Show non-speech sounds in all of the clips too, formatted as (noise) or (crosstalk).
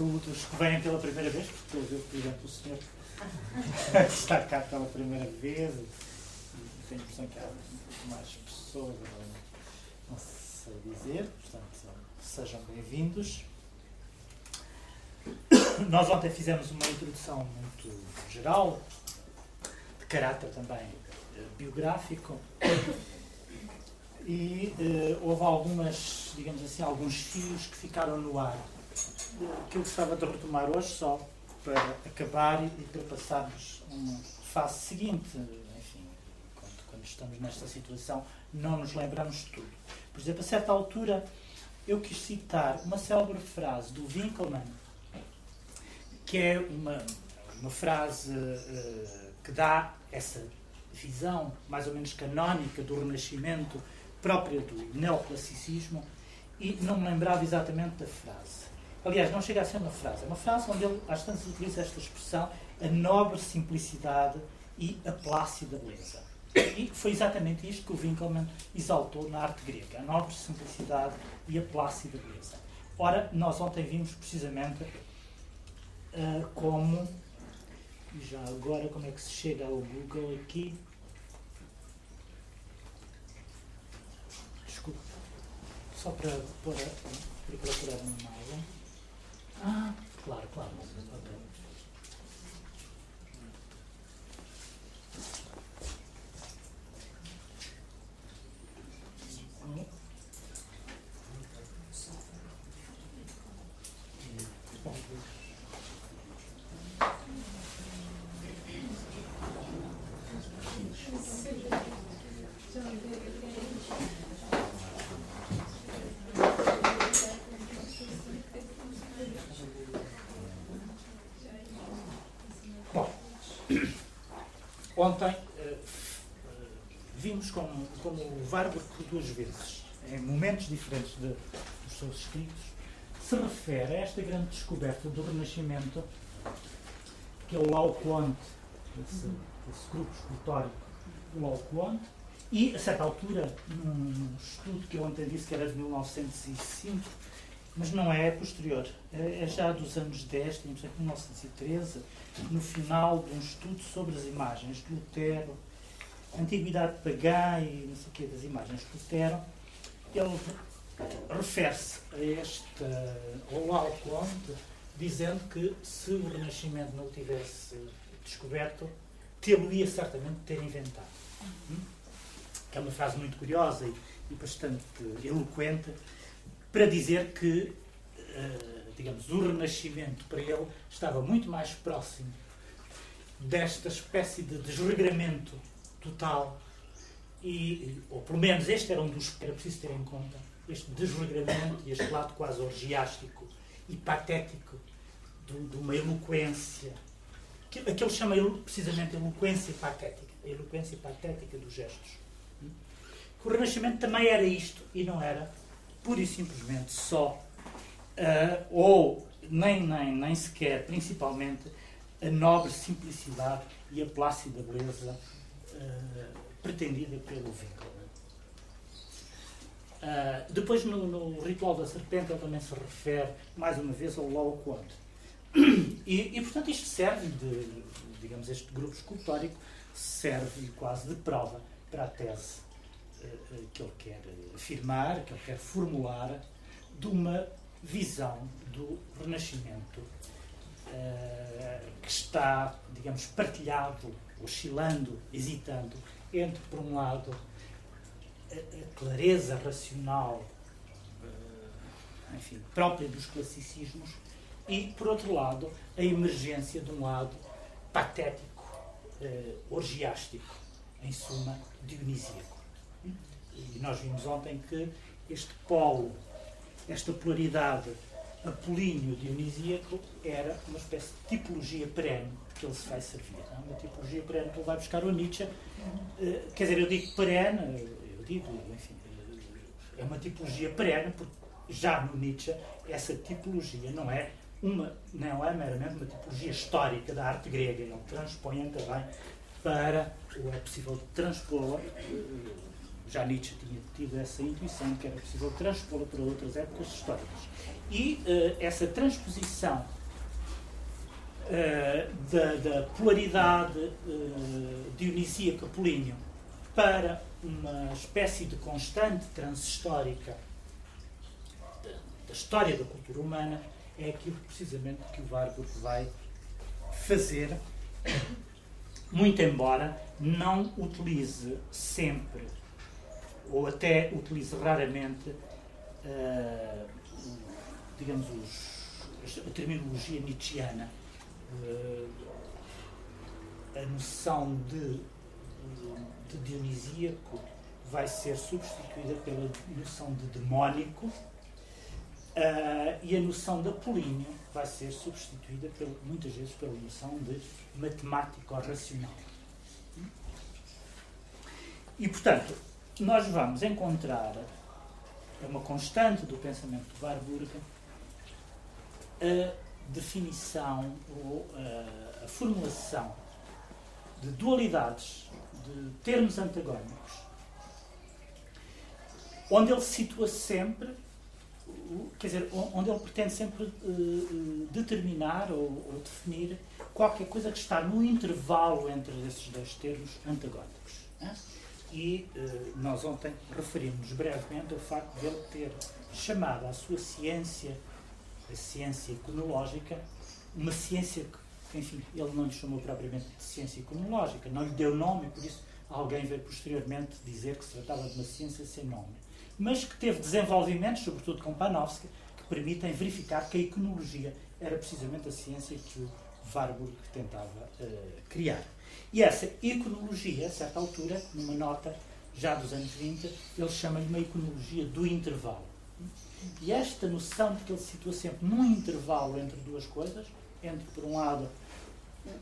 saúde os que vêm pela primeira vez, porque a ver, por exemplo, o senhor (laughs) está cá pela primeira vez e tenho a impressão que há mais pessoas, não sei dizer, portanto, sejam bem-vindos. Nós ontem fizemos uma introdução muito geral, de caráter também eh, biográfico, e uh, houve algumas, digamos assim, alguns fios que ficaram no ar, que eu gostava de retomar hoje só para acabar e para passarmos uma fase seguinte. Enfim, quando, quando estamos nesta situação, não nos lembramos de tudo. Por exemplo, a certa altura, eu quis citar uma célebre frase do Winkelmann, que é uma, uma frase uh, que dá essa visão mais ou menos canónica do Renascimento própria do neoclassicismo e não me lembrava exatamente da frase. Aliás, não chega a ser uma frase, é uma frase onde ele às tantas utiliza esta expressão, a nobre simplicidade e a plácida beleza. E foi exatamente isto que o Winkelmann exaltou na arte grega, a nobre simplicidade e a plácida beleza. Ora, nós ontem vimos precisamente uh, como, e já agora como é que se chega ao Google aqui, desculpa, só para, para, para procurar uma imagem. Ah, claro, claro. Ontem uh, vimos como, como o por duas vezes, em momentos diferentes de, dos seus escritos, se refere a esta grande descoberta do Renascimento, que é o Lauquante, esse, esse grupo escultórico do Lauquante, e, a certa altura, num, estudo que eu ontem disse que era de 1905, mas não é, posterior, é, é já dos anos 10, temos aqui 1913, no final de um estudo sobre as imagens de Lutero, Antiguidade Pagã e não sei o quê das imagens de Lutero, ele refere-se a este ao Alconte, dizendo que se o Renascimento não o tivesse descoberto, tê-lo-ia certamente ter inventado. Hum? Que é uma frase muito curiosa e, bastante eloquente para dizer que uh, digamos, o Renascimento para ele estava muito mais próximo desta espécie de desregramento total e, ou pelo menos este era um dos que era preciso ter em conta, este desregramento e este lado quase orgiástico e patético de, de uma eloquência, que, aquele chama precisamente eloquência patética, a eloquência patética dos gestos. Que o Renascimento também era isto e não era pura e simplesmente só uh, ou nem, nem, nem sequer, principalmente, a nobre simplicidade e a plácida beleza uh, pretendida pelo Winkler. Uh, depois, no, no, Ritual da Serpente, ele também se refere, mais uma vez, ao Laocoonte. E, e, portanto, isto serve de, digamos, este grupo escultórico serve quase de prova para a tese uh, que ele quer afirmar, que ele quer formular, de uma visão do Renascimento uh, que está, digamos, partilhado, oscilando, hesitando entre, por um lado, a, a clareza racional, uh, enfim, própria dos classicismos e, por outro lado, a emergência de um lado patético, uh, orgiástico, em suma, dionisíaco. E nós vimos ontem que este polo esta polaridade apolíneo-dionisíaco era uma espécie de tipologia perene que ele se vai servir. Não? É? Uma tipologia perene que ele vai buscar o Nietzsche. Uh, quer dizer, eu digo perene, eu digo, enfim, é uma tipologia perene, porque já no Nietzsche essa tipologia não é uma, não é meramente uma tipologia histórica da arte grega, ele transpõe também para, ou é possível transpô-la, já Nietzsche tinha tido essa intuição que era possível transpô-la para outras épocas históricas. E uh, essa transposição uh, da, da, polaridade uh, dionisíaca Polínio para uma espécie de constante transhistórica da, da história da cultura humana é aquilo precisamente que o Warburg vai fazer, muito embora não utilize sempre ou até utilize raramente, uh, digamos, os, a terminologia nietzschiana, uh, a noção de, de dionisíaco vai ser substituída pela noção de demónico uh, e a noção de apolíneo vai ser substituída pelo, muitas vezes pela noção de matemático racional. E, portanto, nós vamos encontrar, é uma constante do pensamento de Warburg, a definição ou a, a formulação de dualidades, de termos antagónicos, onde ele situa sempre, quer dizer, onde ele pretende sempre uh, determinar ou, ou, definir qualquer coisa que está no intervalo entre esses dois termos antagónicos. Né? E uh, nós ontem referimos brevemente ao facto de ele ter chamado a sua ciência, a ciência iconológica, uma ciência que, enfim, ele não lhe chamou propriamente de ciência iconológica, não lhe deu nome, por isso alguém veio posteriormente dizer que se tratava de uma ciência sem nome. Mas que teve desenvolvimentos, sobretudo com Panofsky, que permitem verificar que a iconologia era precisamente a ciência que o Warburg tentava uh, criar. E essa iconologia, a certa altura, numa nota já dos anos 20, ele chama-lhe uma iconologia do intervalo. E esta noção de que ele situa sempre num intervalo entre duas coisas, entre, por um lado,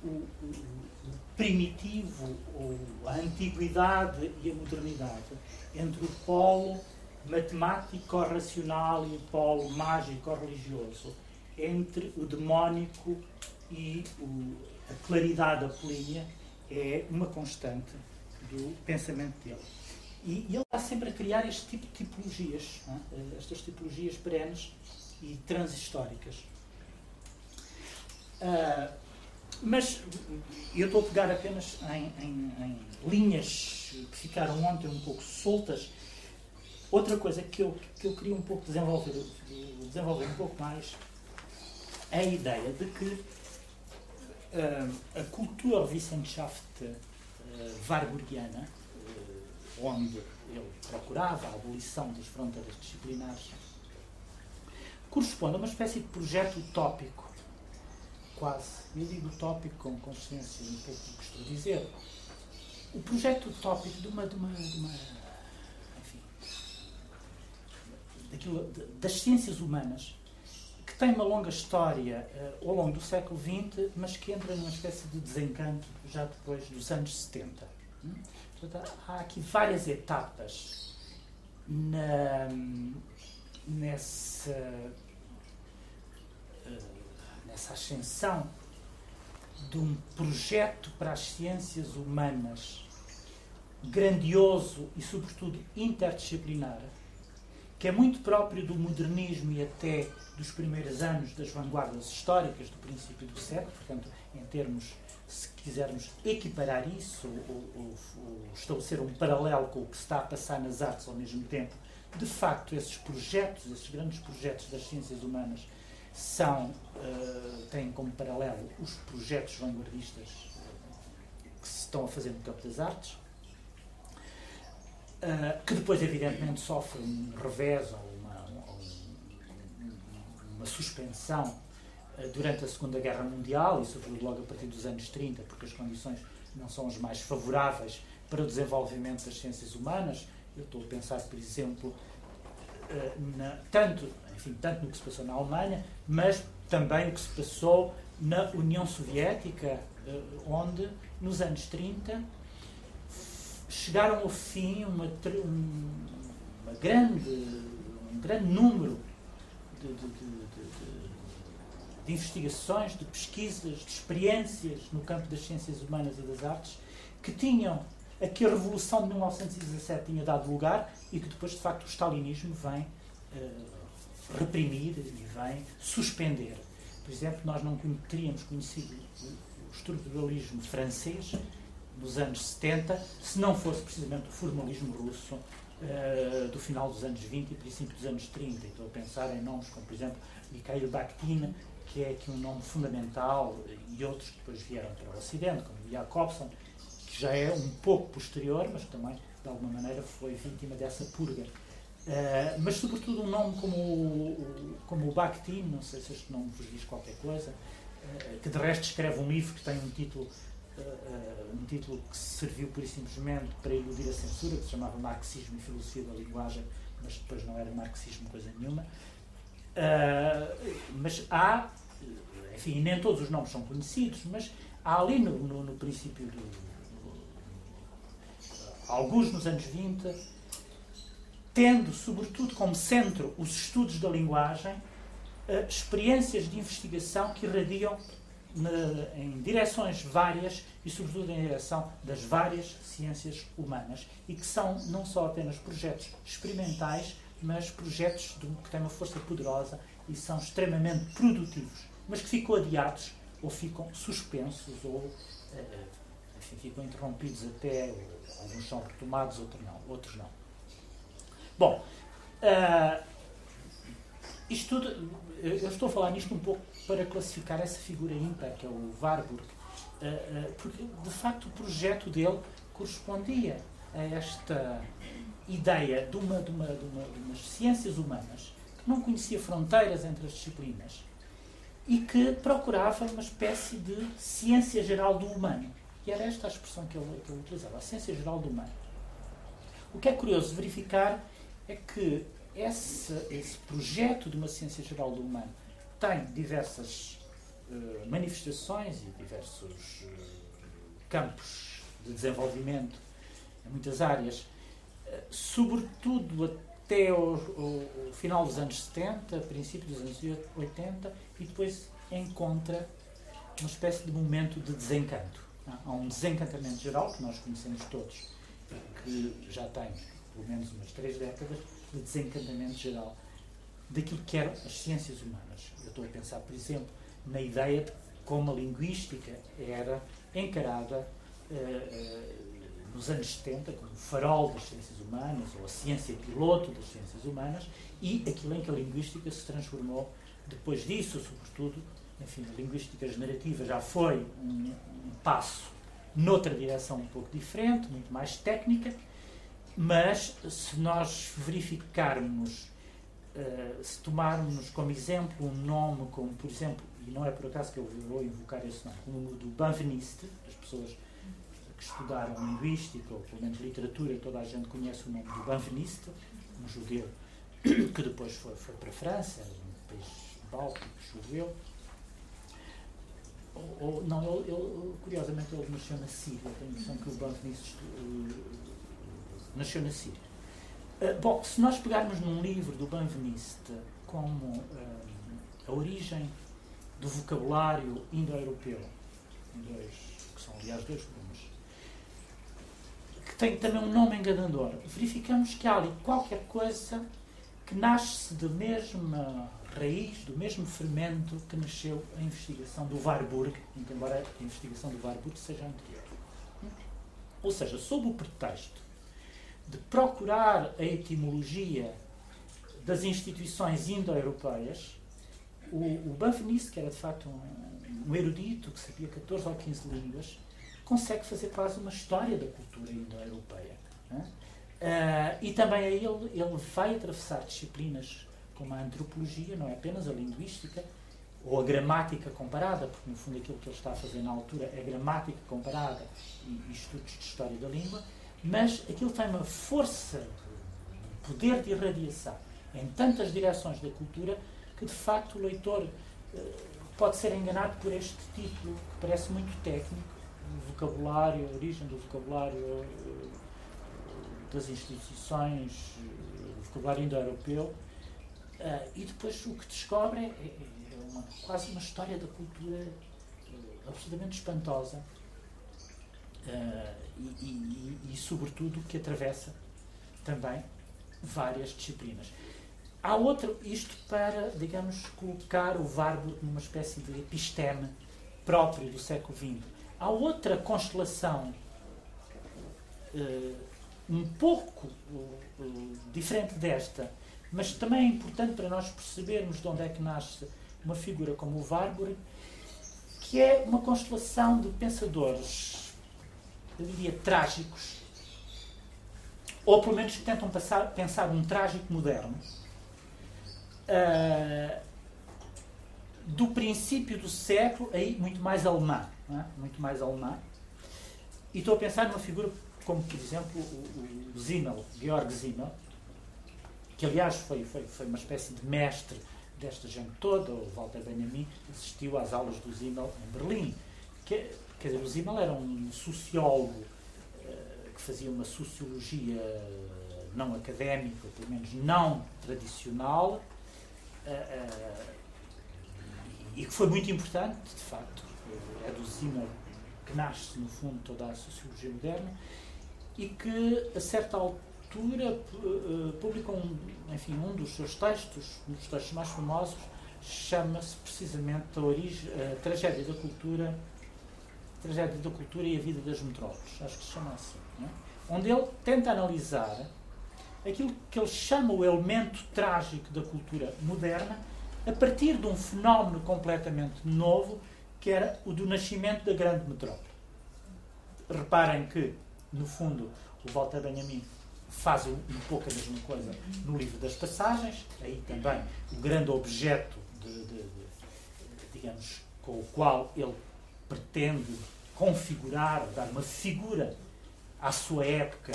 o, o, o primitivo, ou a antiguidade e a modernidade, entre o polo matemático-racional e o polo mágico-religioso, entre o demónico e o, a claridade apolínea, é uma constante do pensamento dele. E, e ele está sempre a criar este tipo de tipologias, é? estas tipologias perenes e transhistóricas. Uh, mas eu estou a pegar apenas em, em, em, linhas que ficaram ontem um pouco soltas. Outra coisa que eu, que eu queria um pouco desenvolver, desenvolver um pouco mais é a ideia de que a Kulturwissenschaft uh, warburgiana, uh, onde ele procurava a abolição das fronteiras disciplinares, corresponde a uma espécie de projeto utópico, quase. Eu digo utópico com consciência um pouco do que estou a dizer. O projeto utópico de uma. De uma, de uma enfim. Daquilo, de, das ciências humanas tem uma longa história uh, ao longo do século XX, mas que entra numa espécie de desencanto já depois dos anos 70. Hum? Portanto, há aqui várias etapas na, nessa, uh, nessa ascensão de um projeto para as ciências humanas grandioso e, sobretudo, interdisciplinar, que é muito próprio do modernismo e até dos primeiros anos das vanguardas históricas do princípio do século, portanto, em termos, se quisermos equiparar isso ou, ou, ou, estabelecer um paralelo com o que se está a passar nas artes ao mesmo tempo, de facto, esses projetos, esses grandes projetos das ciências humanas, são, uh, têm como paralelo os projetos vanguardistas que se estão a fazer no campo das artes, uh, que depois, evidentemente, sofrem um revés ou uma suspensão eh, durante a Segunda Guerra Mundial e, sobretudo, logo a partir dos anos 30, porque as condições não são as mais favoráveis para o desenvolvimento das ciências humanas. Eu estou a pensar, por exemplo, eh, na, tanto, enfim, tanto no que se passou na Alemanha, mas também o que se passou na União Soviética, onde, nos anos 30, chegaram ao fim uma, uma grande, um grande número de, de, de de investigações, de pesquisas, de experiências no campo das ciências humanas e das artes, que tinham a que a Revolução de 1917 tinha dado lugar e que depois, de facto, o stalinismo vem uh, reprimir e vem suspender. Por exemplo, nós não teríamos conhecido o estruturalismo francês nos anos 70 se não fosse precisamente o formalismo russo uh, do final dos anos 20 e princípio dos anos 30. Estou a pensar em nomes como, por exemplo, Mikhail Bakhtin, que é aqui um nome fundamental, e outros que depois vieram para o Ocidente, como Jacobson, que já é um pouco posterior, mas também, de alguma maneira, foi vítima dessa purga. Uh, mas, sobretudo, um nome como o, como o Bakhtin, não sei se este nome vos diz qualquer coisa, uh, que de resto escreve um livro que tem um título, um título que serviu e simplesmente para iludir a censura, que se chamava Marxismo e Filosofia da Linguagem, mas depois não era marxismo coisa nenhuma. mas há, enfim, nem todos os nomes são conhecidos, mas há ali no, no, no princípio do, alguns nos anos 20, tendo, sobretudo, como centro os estudos da linguagem, experiências de investigação que irradiam na, em direções várias e, sobretudo, em direção das várias ciências humanas e que são não só apenas projetos experimentais, mas projetos de, que têm uma força poderosa e são extremamente produtivos, mas que ficam adiados ou ficam suspensos ou uh, enfim, ficam interrompidos até Alguns são retomados, outros não. Outros não. Bom, uh, isto tudo, eu estou a falar nisto um pouco para classificar essa figura ímpar, que é o Warburg, uh, uh, porque de facto o projeto dele correspondia a esta ideia de, uma, de, uma, de, uma, de umas ciências humanas que não conhecia fronteiras entre as disciplinas e que procurava uma espécie de ciência geral do humano. E era esta a expressão que ele, que ele utilizava, a ciência geral do humano. O que é curioso verificar é que esse, esse projeto de uma ciência geral do humano tem diversas uh, manifestações e diversos uh, campos de desenvolvimento em muitas áreas, uh, sobretudo até o, o, o, final dos anos 70, princípio dos anos 80, e depois encontra uma espécie de momento de desencanto. Há um desencantamento geral, que nós conhecemos todos, que já tem pelo menos umas três décadas, de desencantamento geral daquilo que eram as ciências humanas. Eu estou a pensar, por exemplo, na ideia de como a linguística era encarada uh, uh, nos anos 70 como o farol das ciências humanas, ou a ciência piloto das ciências humanas, e aquilo em que a linguística se transformou depois disso, sobretudo, enfim, a linguística generativa já foi um, um passo noutra direção um pouco diferente, muito mais técnica, mas se nós verificarmos, uh, se tomarmos como exemplo um nome como, por exemplo, e não é por acaso que eu vou invocar esse nome, o do Banveniste, as pessoas que estudaram linguística ou pelo menos literatura, toda a gente conhece o nome do Banveniste, um judeu que depois foi, foi para a França, um país báltico, judeu, ou, não, ele, ele, curiosamente ele nasceu na Síria, tenho a impressão que o Banco nisso uh, nasceu na Síria. Uh, bom, se nós pegarmos num livro do Banveniste como uh, a origem do vocabulário indo-europeu, que são aliás dois volumes, que tem também um nome enganador, verificamos que há ali qualquer coisa que nasce da mesma raiz do mesmo fermento que nasceu a investigação do Warburg, embora a investigação do Warburg seja anterior. Ou seja, sob o pretexto de procurar a etimologia das instituições indo-europeias, o, o Banveniste, que era de facto um, um, erudito que sabia 14 ou 15 línguas, consegue fazer quase uma história da cultura indo-europeia. Uh, e também ele, ele vai atravessar disciplinas como a antropologia, não é apenas a linguística ou a gramática comparada, porque no fundo aquilo que ele está a fazer na altura é gramática comparada e, e estudos de história da língua, mas aquilo tem uma força, um poder de irradiação em tantas direções da cultura que de facto o leitor uh, pode ser enganado por este título que parece muito técnico, vocabulário, a origem do vocabulário uh, das instituições, o vocabulário indo-europeu, e depois o que descobre é, é, é uma, quase uma história da cultura absolutamente espantosa, uh, e, e, e, sobretudo, que atravessa também várias disciplinas. Há outro, isto para, digamos, colocar o Warburg numa espécie de episteme próprio do século XX. Há outra constelação uh, um pouco uh, diferente desta, mas também é importante para nós percebermos de onde é que nasce uma figura como o Warburg, que é uma constelação de pensadores, eu diria, trágicos, ou pelo menos que tentam passar, pensar um trágico moderno, uh, do princípio do século, aí muito mais alemã, é? muito mais alemã, e estou a pensar numa figura como, por exemplo, o, o Zimmel, Georg Zimmel, que aliás foi, foi, foi uma espécie de mestre desta gente toda, o Walter Benjamin assistiu às aulas do Zimmel em Berlim. Que, quer dizer, o Zimmel era um sociólogo uh, que fazia uma sociologia não académica, pelo menos não tradicional, uh, e que foi muito importante, de facto. É do Zimmel que nasce, no fundo, toda a sociologia moderna e que, a certa altura, uh, publicam enfim, um dos seus textos, um dos textos mais famosos, chama-se precisamente a, origem, a Tragédia da Cultura, Tragédia da Cultura e a Vida das Metrópoles, acho que se chama assim, é? onde ele tenta analisar aquilo que ele chama o elemento trágico da cultura moderna a partir de um fenómeno completamente novo que era o do nascimento da grande metrópole. Reparem que no fundo, o Walter Benjamin faz um, pouco a mesma coisa no livro das passagens, aí também o grande objeto, de, de, de, digamos, com o qual ele pretende configurar, dar uma figura à sua época,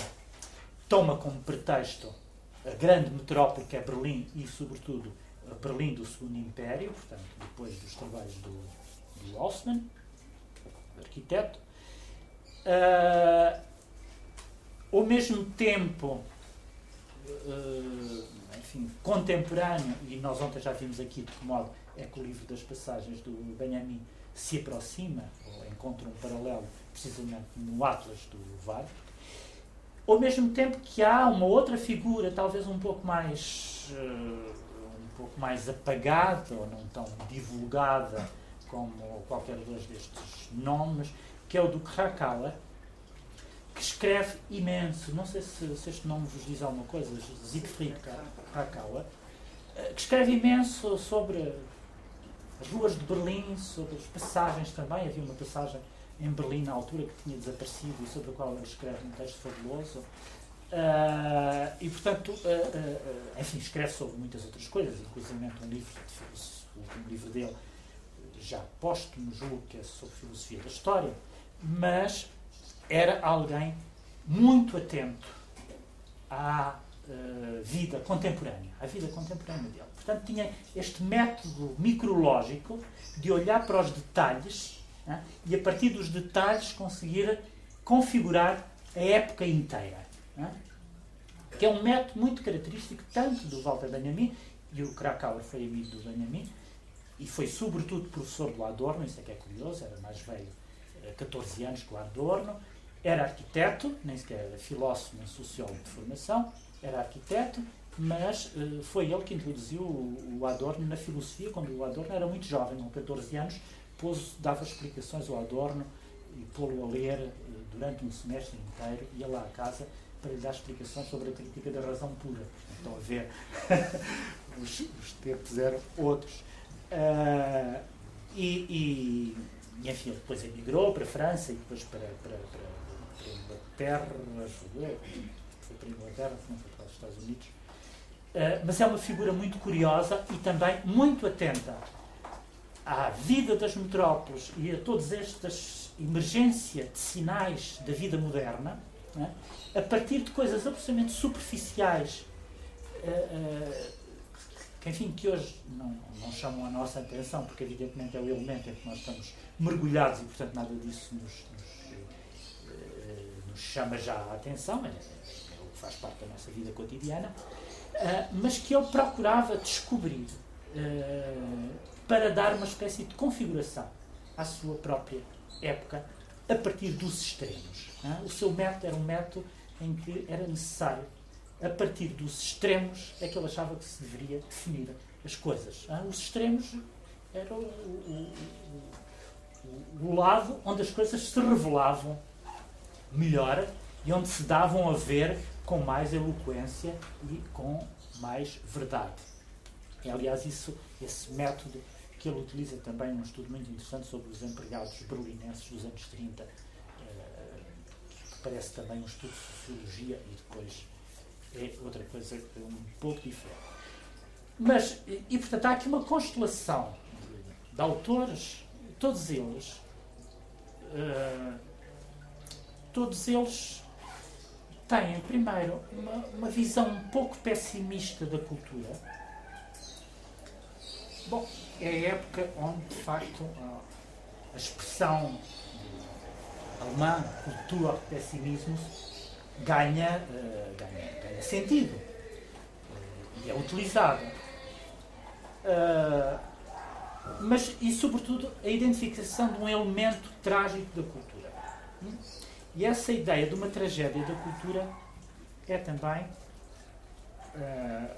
toma como pretexto a grande metrópole que é Berlim e, sobretudo, Berlim do Segundo Império, portanto, depois dos trabalhos do, do Haussmann, arquiteto. Uh, ao mesmo tempo, uh, enfim, contemporâneo, e nós ontem já vimos aqui de que modo é que o livro das passagens do Benjamin se aproxima, ou encontra um paralelo, precisamente no Atlas do Varg, ao mesmo tempo que há uma outra figura, talvez um pouco mais uh, um pouco mais apagada ou não tão divulgada como qualquer dois destes nomes, que é o do Krakauer, que escreve imenso. Não sei se, se, este nome vos diz alguma coisa, Siegfried Krakawa, eh, que escreve imenso sobre as ruas de Berlim, sobre as passagens também. Havia uma passagem em Berlim na altura que tinha desaparecido e sobre a qual ele escreve um texto fabuloso. Uh, e, portanto, uh, uh, enfim, escreve sobre muitas outras coisas, inclusive um livro, o último livro dele, já póstumo, julgo que é sobre filosofia da história, mas era alguém muito atento à uh, vida contemporânea, à vida contemporânea dele. Portanto, tinha este método micrológico de olhar para os detalhes né, e, a partir dos detalhes, conseguir configurar a época inteira. Né, que é um método muito característico tanto do Walter Benjamin, e o Krakauer foi amigo do Benjamin, e foi sobretudo professor do Adorno, isso é que é curioso, era mais velho, 14 anos que o Adorno, era arquiteto, nem sequer era filósofo nem sociólogo de formação, era arquiteto, mas uh, foi ele que introduziu o, o, Adorno na filosofia, quando o Adorno era muito jovem, com 14 anos, pôs, dava explicações ao Adorno e pô-lo a ler uh, durante um semestre inteiro, ia lá à casa para lhe dar explicações sobre a crítica da razão pura. Estão a ver, (laughs) os, os tempos eram outros. Uh, e, e, enfim, ele depois emigrou para a França e depois para, para, para Inglaterra, foi para a Inglaterra, não foi para Estados Unidos. Uh, mas é uma figura muito curiosa e também muito atenta à vida das metrópoles e a todas estas emergência de sinais da vida moderna, né, a partir de coisas absolutamente superficiais, uh, uh, que, enfim, que hoje não, não chamam a nossa atenção, porque evidentemente é o elemento em que nós estamos mergulhados e, portanto, nada disso nos, nos chama já a atenção, faz parte da nossa vida cotidiana, uh, mas que ele procurava descobrir uh, para dar uma espécie de configuração à sua própria época, a partir dos extremos. O seu método era um método em que era necessário, a partir dos extremos, é que ele achava que se deveria definir as coisas. Os extremos eram o, o, o lado onde as coisas se revelavam melhor e onde se davam a ver com mais eloquência e com mais verdade. É, aliás, isso, esse método que ele utiliza também num estudo muito interessante sobre os empregados berlinenses dos anos 30, eh, que parece também um estudo de sociologia e depois é outra coisa um pouco diferente. Mas, e portanto, há aqui uma constelação de, autores, todos eles, uh, todos eles têm, primeiro, uma, uma visão um pouco pessimista da cultura. Bom, é a época onde, de facto, a expressão alemã, cultura, pessimismo, ganha, uh, ganha, ganha, sentido uh, e é utilizada. Uh, mas, e sobretudo, a identificação de um elemento trágico da cultura. Hum? E essa ideia de uma tragédia da cultura é também, uh,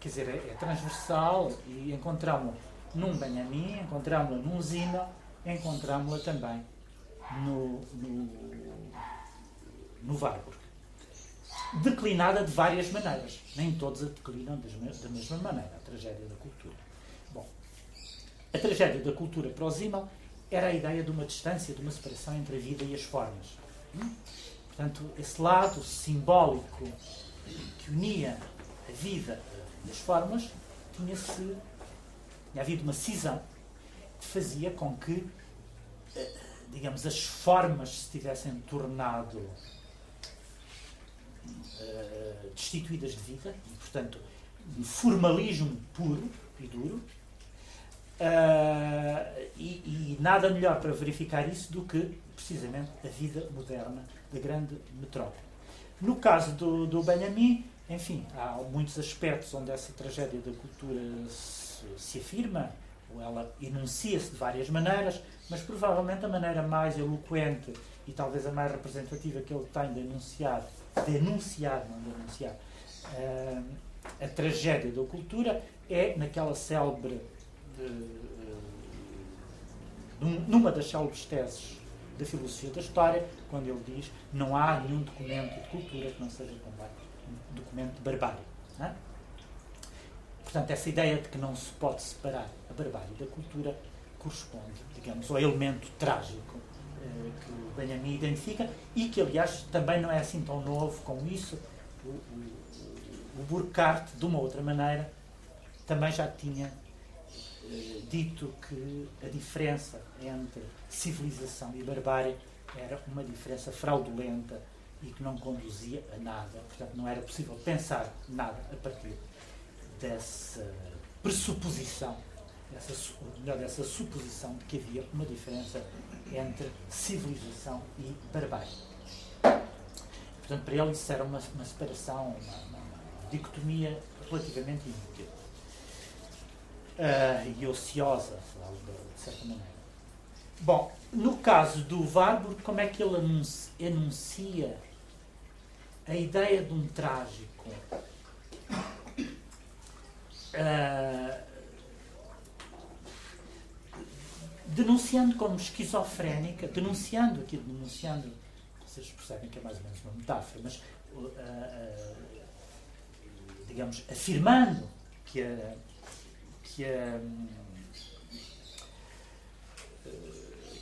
quer dizer, é, é, transversal e encontramos-la num Benjamin, encontramos-la num Zina, encontramos-la também no, no, no Warburg. Declinada de várias maneiras. Nem todos a declinam da mesma maneira, a tragédia da cultura. Bom, a tragédia da cultura para o Zimmel era a ideia de uma distância, de uma separação entre a vida e as formas. Portanto, esse lado simbólico que unia a vida e as formas tinha-se. tinha havido uma cisão que fazia com que, eh, digamos, as formas se tivessem tornado uh, destituídas de vida, e, portanto, um formalismo puro e duro. Uh, e, e nada melhor para verificar isso do que precisamente a vida moderna da grande metrópole. No caso do, do Benjamin, enfim, há muitos aspectos onde essa tragédia da cultura se, se afirma, ou ela enuncia-se de várias maneiras, mas provavelmente a maneira mais eloquente e talvez a mais representativa que ele tem de anunciar, de anunciar, não de anunciar, uh, a tragédia da cultura é naquela célebre, de, uh, numa das célebres teses da filosofia da história, quando ele diz não há nenhum documento de cultura que não seja um documento de barbárie. É? Portanto, essa ideia de que não se pode separar a barbárie da cultura corresponde, digamos, ao elemento trágico eh, que o Benjamin identifica e que, aliás, também não é assim tão novo como isso. O, o, o Burkhardt, de uma outra maneira, também já tinha eh, dito que a diferença entre civilização e barbárie era uma diferença fraudulenta e que não conduzia a nada. Portanto, não era possível pensar nada a partir dessa pressuposição, dessa, melhor, dessa suposição de que havia uma diferença entre civilização e barbárie. Portanto, para ele isso era uma, uma separação, uma, uma, uma dicotomia relativamente inútil uh, e ociosa, de certa maneira. Bom, no caso do Warburg, como é que ele enuncia a ideia de um trágico? Uh, denunciando como esquizofrénica, denunciando aquilo, denunciando, vocês percebem que é mais ou menos uma metáfora, mas uh, uh, digamos, afirmando que a, que a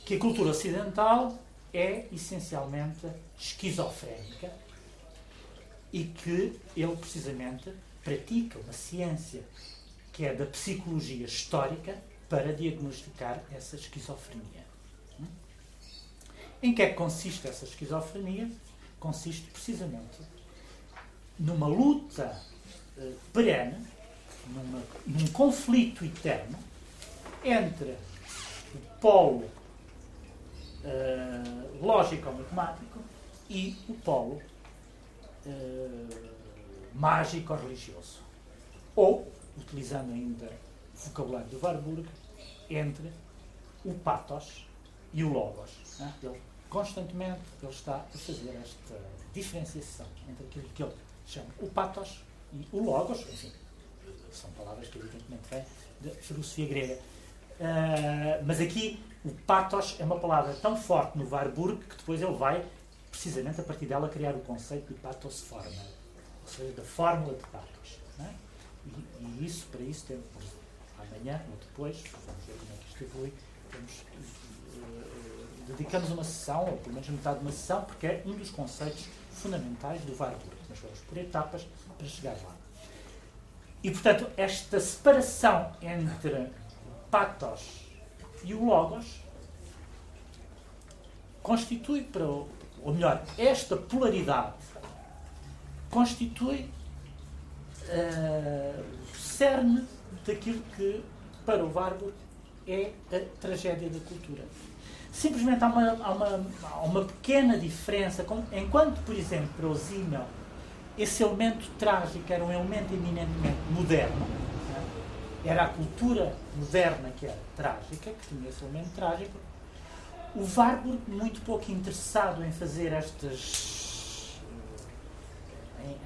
que a cultura ocidental é essencialmente esquizofrénica e que ele precisamente pratica uma ciência que é da psicologia histórica para diagnosticar essa esquizofrenia. Em que é que consiste essa esquizofrenia? Consiste precisamente numa luta uh, perene, numa, num conflito eterno entre o polo uh, lógico-matemático e o polo uh, mágico-religioso. Ou, utilizando ainda o vocabulário do Warburg, entre o pathos e o logos. Né? Ele constantemente ele está a fazer esta diferenciação entre aquilo que ele chama o patos e o logos, enfim, são palavras que evidentemente vêm da filosofia grega. Uh, mas aqui o patos é uma palavra tão forte no Warburg que depois ele vai, precisamente a partir dela, criar o conceito de patos forma, ou seja, da fórmula de patos. É? E, e, isso, para isso, temos amanhã ou depois, vamos ver como é que isto evolui, temos, uh, dedicamos uma sessão, ou pelo menos metade de uma sessão, porque é um dos conceitos fundamentais do Warburg. Mas vamos por etapas para chegar lá. E, portanto, esta separação entre o patos e o logos constitui para ou melhor, esta polaridade constitui uh, o cerne daquilo que para o Warburg é a tragédia da cultura. Simplesmente há uma, há uma, há uma pequena diferença, enquanto, por exemplo, para o Zimmel esse elemento trágico era um elemento eminentemente moderno? Era a cultura moderna que era trágica, que tinha esse elemento trágico. O Warburg, muito pouco interessado em fazer estas.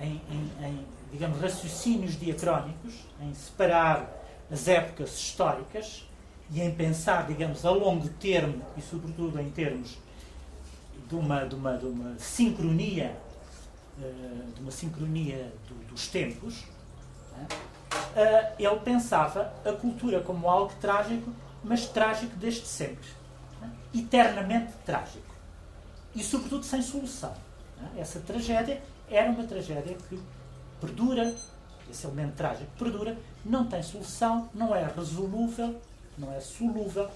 em, em, em, em digamos, raciocínios diacrónicos, em separar as épocas históricas e em pensar, digamos, a longo termo e, sobretudo, em termos de uma, de uma, de uma sincronia eh, de uma sincronia do, dos tempos, uh, ele pensava a cultura como algo trágico, mas trágico desde sempre. eternamente trágico. E, sobretudo, sem solução. Essa tragédia era uma tragédia que perdura, esse elemento trágico perdura, não tem solução, não é resolúvel, não é solúvel,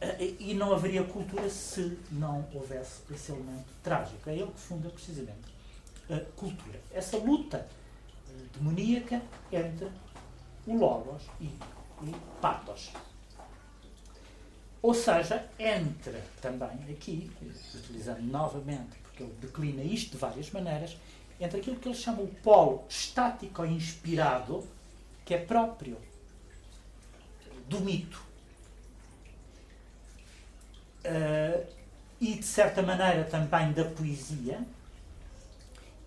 eh, e não haveria cultura se não houvesse esse elemento trágico. É ele que funda precisamente cultura. Essa luta demoníaca entre o Logos e o Patos. Ou seja, entre também aqui, utilizando novamente, porque ele declina isto de várias maneiras, entre aquilo que ele chama o polo estático inspirado, que é próprio do mito, uh, e de certa maneira também da poesia,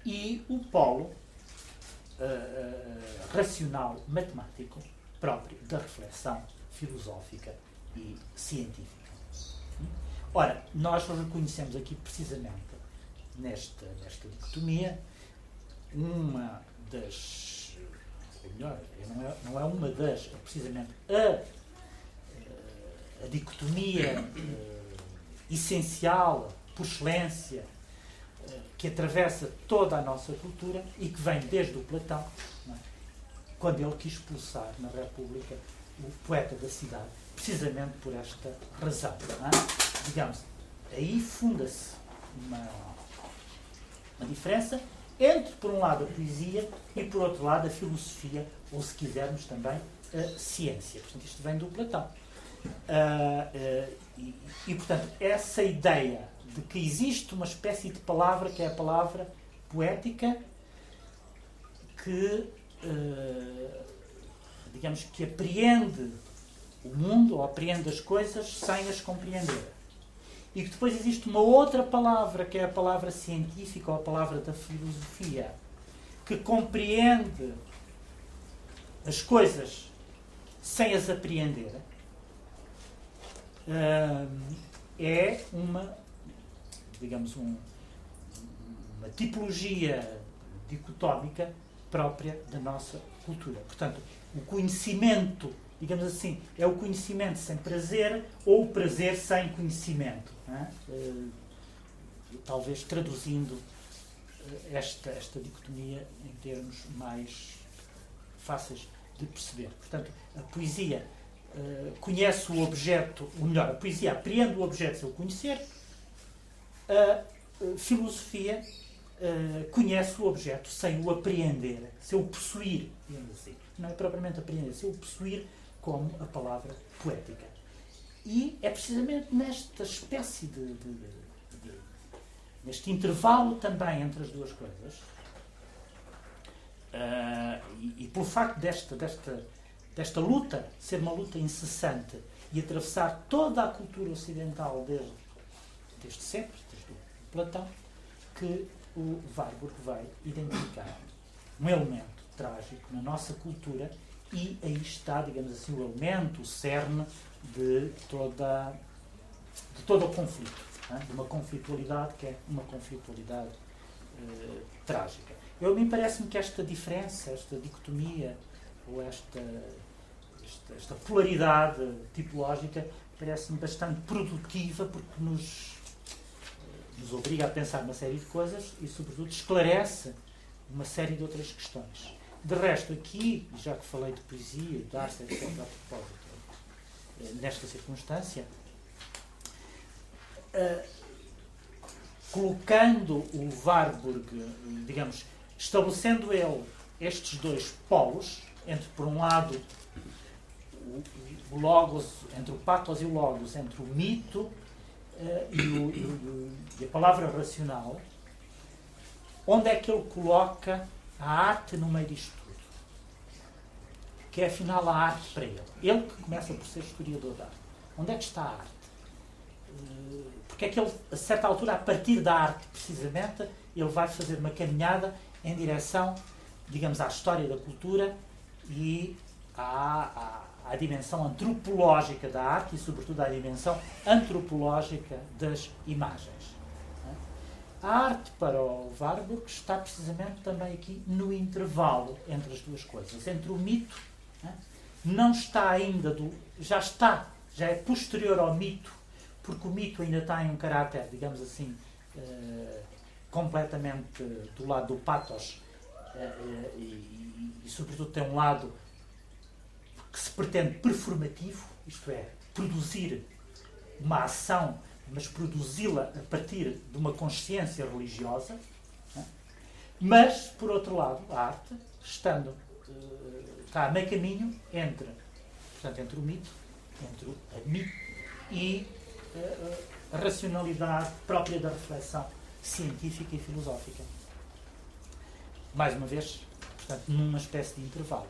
e o polo uh, uh, racional matemático próprio da reflexão filosófica e científica. Ora, nós reconhecemos aqui precisamente nesta, nesta dicotomia uma das, ou melhor, não é, não é uma das, é precisamente a, a dicotomia essencial, por excelência, que atravessa toda a nossa cultura e que vem desde o Platão, é? quando ele quis expulsar na República o poeta da cidade, precisamente por esta razão. É? Digamos, aí funda-se uma, uma diferença entre, por um lado, a poesia e, por outro lado, a filosofia, ou, se quisermos, também a ciência. Portanto, isto vem do Platão. Uh, uh, e, e, portanto, essa ideia de que existe uma espécie de palavra que é a palavra poética que, uh, digamos, que apreende o mundo ou apreende as coisas sem as compreender. E que depois existe uma outra palavra, que é a palavra científica ou a palavra da filosofia, que compreende as coisas sem as apreender. Uh, é uma digamos, um, uma tipologia dicotómica própria da nossa cultura. Portanto, o conhecimento, digamos assim, é o conhecimento sem prazer ou o prazer sem conhecimento. Uh, talvez traduzindo eh, esta, esta dicotomia em termos mais fáceis de perceber. Portanto, a poesia uh, conhece o objeto, ou melhor, a poesia apreende o objeto sem o conhecer, a filosofia uh, conhece o objeto sem o apreender, sem o possuir, digamos assim. Não é propriamente apreender, sem o possuir como a palavra poética. E é precisamente nesta espécie de, de, de, de neste intervalo também entre as duas coisas, uh, e, e pelo facto desta, desta, desta luta ser uma luta incessante e atravessar toda a cultura ocidental desde desde sempre, Platão, que o Warburg vai identificar um elemento trágico na nossa cultura e aí está, digamos assim, o elemento, o cerne de, toda, de todo o conflito, né? de uma conflitualidade que é uma conflitualidade eh, trágica. Eu me parece-me que esta diferença, esta dicotomia ou esta, esta, esta polaridade tipológica parece-me bastante produtiva porque nos, nos obriga a pensar uma série de coisas e, sobretudo, esclarece uma série de outras questões. De resto, aqui, já que falei de poesia, de arte, etc., a propósito, eh, nesta circunstância, uh, colocando o Warburg, digamos, estabelecendo ele estes dois polos, entre, por um lado, o, o logos, entre o pathos e o logos, entre o mito e, o, e a palavra racional, onde é que ele coloca a arte no meio disto tudo. Que é afinal a arte para ele. Ele que começa por ser historiador da arte. Onde é que está a arte? Eh, porque é que ele, a certa altura, a partir da arte, precisamente, ele vai fazer uma caminhada em direção, digamos, à história da cultura e à, à, à dimensão antropológica da arte e, sobretudo, à dimensão antropológica das imagens. A arte para o Warburg está precisamente também aqui no intervalo entre as duas coisas. Entre o mito, né, não está ainda do. já está, já é posterior ao mito, porque o mito ainda tem um caráter, digamos assim, uh, completamente do lado do pathos uh, uh, e, e, sobretudo, tem um lado que se pretende performativo, isto é, produzir uma ação mas produzi-la a partir de uma consciência religiosa. É? Mas, por outro lado, a arte, estando, está a meio caminho entre, portanto, entre o mito, entre o mito e uh, a racionalidade própria da reflexão científica e filosófica. Mais uma vez, portanto, numa espécie de intervalo.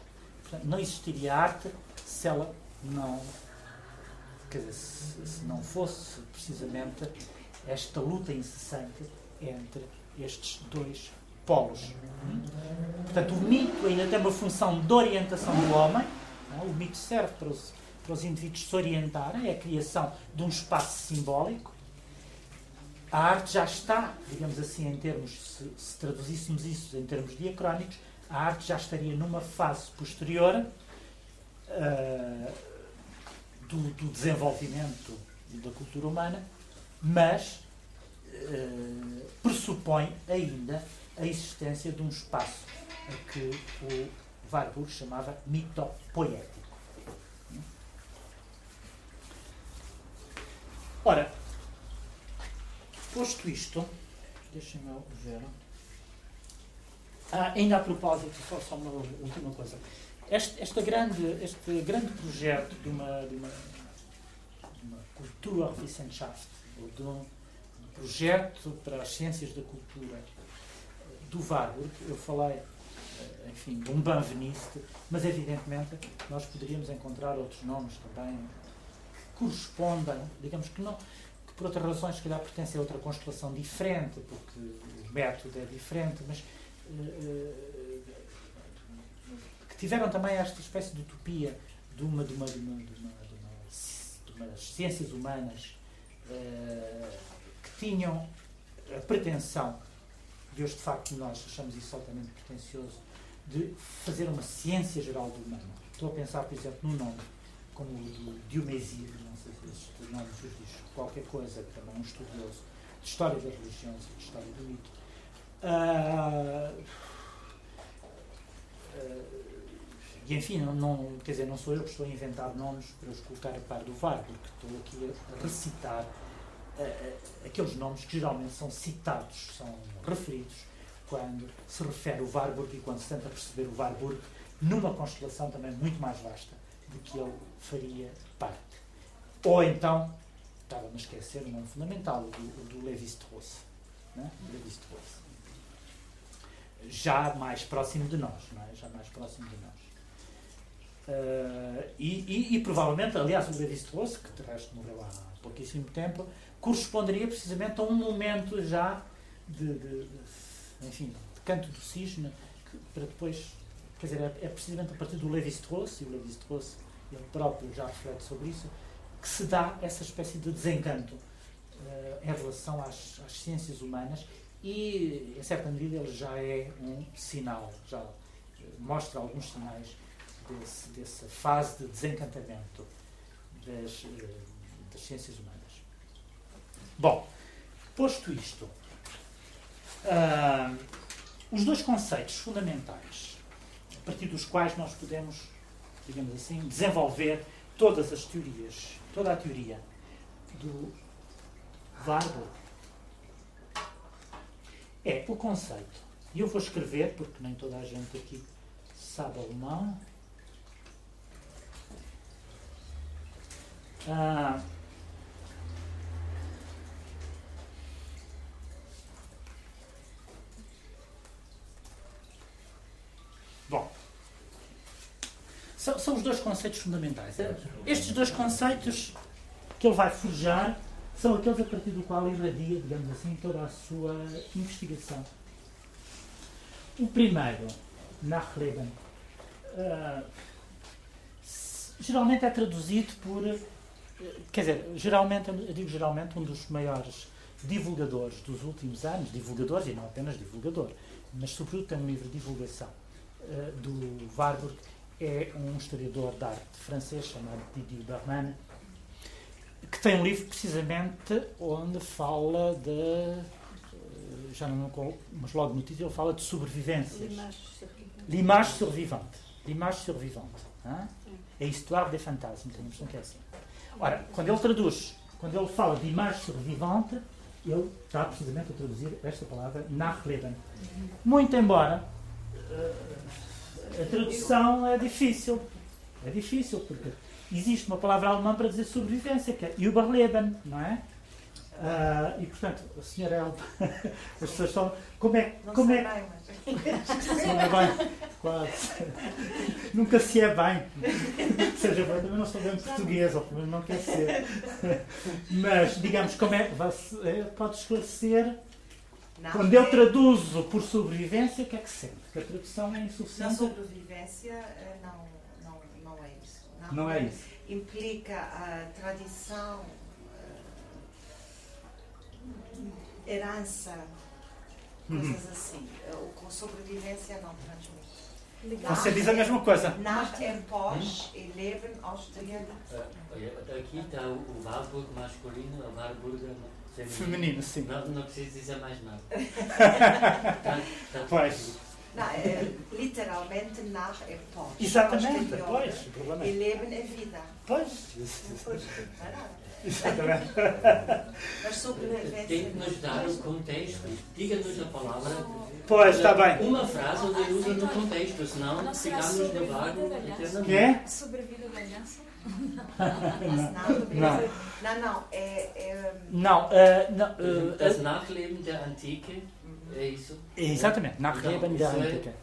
Não existiria arte se ela não quer dizer, se, se não fosse precisamente esta luta incessante entre estes dois polos. Portanto, o mito ainda tem uma função de orientação do homem. É? O mito serve para os, para os indivíduos se orientarem, é a criação de um espaço simbólico. A arte já está, digamos assim, em termos, se, se traduzíssemos isso em termos diacrónicos, a arte já estaria numa fase posterior. Uh, do, do desenvolvimento da cultura humana, mas uh, pressupõe ainda a existência de um espaço a que o Warburg chamava mitopoético. Ora, posto isto, deixem-me ver. Ah, ainda a propósito, só, só uma última coisa. Este, este, grande, este grande projeto de uma, de uma, de uma Kulturwissenschaft, ou de um, projeto para as ciências da cultura do Warburg, eu falei, eh, enfim, de um Banveniste, mas evidentemente nós poderíamos encontrar outros nomes também que correspondam, digamos que não, que por outras razões, se calhar, pertencem a outra constelação diferente, porque o método é diferente, mas. Uh, tiveram também esta espécie de utopia de uma, de uma, de uma, de uma, de umas ciências humanas uh, que tinham a pretensão, e hoje de facto nós achamos isso altamente pretencioso, de fazer uma ciência geral do humano. Estou a pensar, por exemplo, num nome como o de Diomedes, não sei se este nome vos diz qualquer coisa, que também é um estudioso de história das religiões e de história do mito. Uh, e enfim, não, não, quer dizer, não sou eu que estou a inventar nomes para os colocar a par do VAR, porque estou aqui a recitar uh, aqueles nomes que geralmente são citados, são referidos, quando se refere o Warburg e quando se tenta perceber o Warburg numa constelação também muito mais vasta do que ele faria parte. Ou então, estava-me a esquecer o nome fundamental, do, do Levi-Strauss. Né? Levi-Strauss. Já mais próximo de nós, não é? Já mais próximo de nós. Uh, e, e, e, provavelmente, aliás, o Levi-Strauss, que de resto morreu há pouquíssimo tempo, corresponderia precisamente a um momento já de, de, de enfim, de canto do cisne, que, para depois, quer dizer, é, é precisamente a partir do Levi-Strauss, e o Levi-Strauss ele próprio já reflete sobre isso, que se dá essa espécie de desencanto uh, em relação às, às, ciências humanas e, em certa medida, ele já é um sinal, já uh, mostra alguns sinais desse, dessa fase de desencantamento das, uh, das ciências humanas. Bom, posto isto, os dois conceitos fundamentais a partir dos quais nós podemos, digamos assim, desenvolver todas as teorias toda a teoria do Warburg é o conceito. E eu vou escrever, porque nem toda a gente aqui sabe alemão. Ah, bom, são, são os dois conceitos fundamentais. Estes dois conceitos que ele vai forjar são aqueles a partir do qual irradia, digamos assim, toda a sua investigação. O primeiro, Nachleben, uh, geralmente é traduzido por. Quer dizer, geralmente, eu digo geralmente, um dos maiores divulgadores dos últimos anos, divulgadores e não apenas divulgador, mas sobretudo tem um livro de divulgação uh, do Warburg, é um historiador de arte francês chamado Didier Berman, que tem um livro precisamente onde fala de. Eh, já não me mas logo no título ele fala de sobrevivências. L'image survivante. L'image survivante. Hein? É a histoire des fantasmes, tem a impressão que é assim. Ora, quando ele traduz, quando ele fala de imagem survivante, ele está precisamente a traduzir esta palavra Nachleben. Muito embora uh, a tradução é difícil. É difícil, porque existe uma palavra alemã para dizer sobrevivência, que é Überleben, não é? Uh, e portanto, a senhora Elba, (laughs) as pessoas estão. Como é, não como é, bem, mas... não é bem, quase. Nunca se é bem. (laughs) Seja bem, também não sou bem português, ou pelo menos não quer ser. Mas, digamos, como é. Eh, pode esclarecer não, Quando eu traduzo por sobrevivência, o que é que sente? Que a tradução é insuficiente? Na sobrevivência, eh, não, não, não é isso. Não, não é isso. Implica a tradição, eh, herança, coisas uhum. assim. O com sobrevivência não transmite. Você diz a mesma coisa. Nach em pós e leben aus der Aqui está o Warburg masculino, o Warburg Feminino, feminino sim. Não, não preciso dizer mais nada. (laughs) tá, tá pois. Não, é, literalmente nach é pós. Exatamente, pois. E leben é vida. Pois. pois. Exatamente. Mas sobrevivência. Tem que nos dar o contexto. Diga-nos a palavra. Pois, está bem. Uma frase onde ele usa no contexto, senão ficamos no vago eternamente. Que é? Sobrevida da aliança? não, não. Não, não. É, é... Não, uh, não uh, das Nachleben der Antike é isso? Exatamente, Nachleben der Antike. É,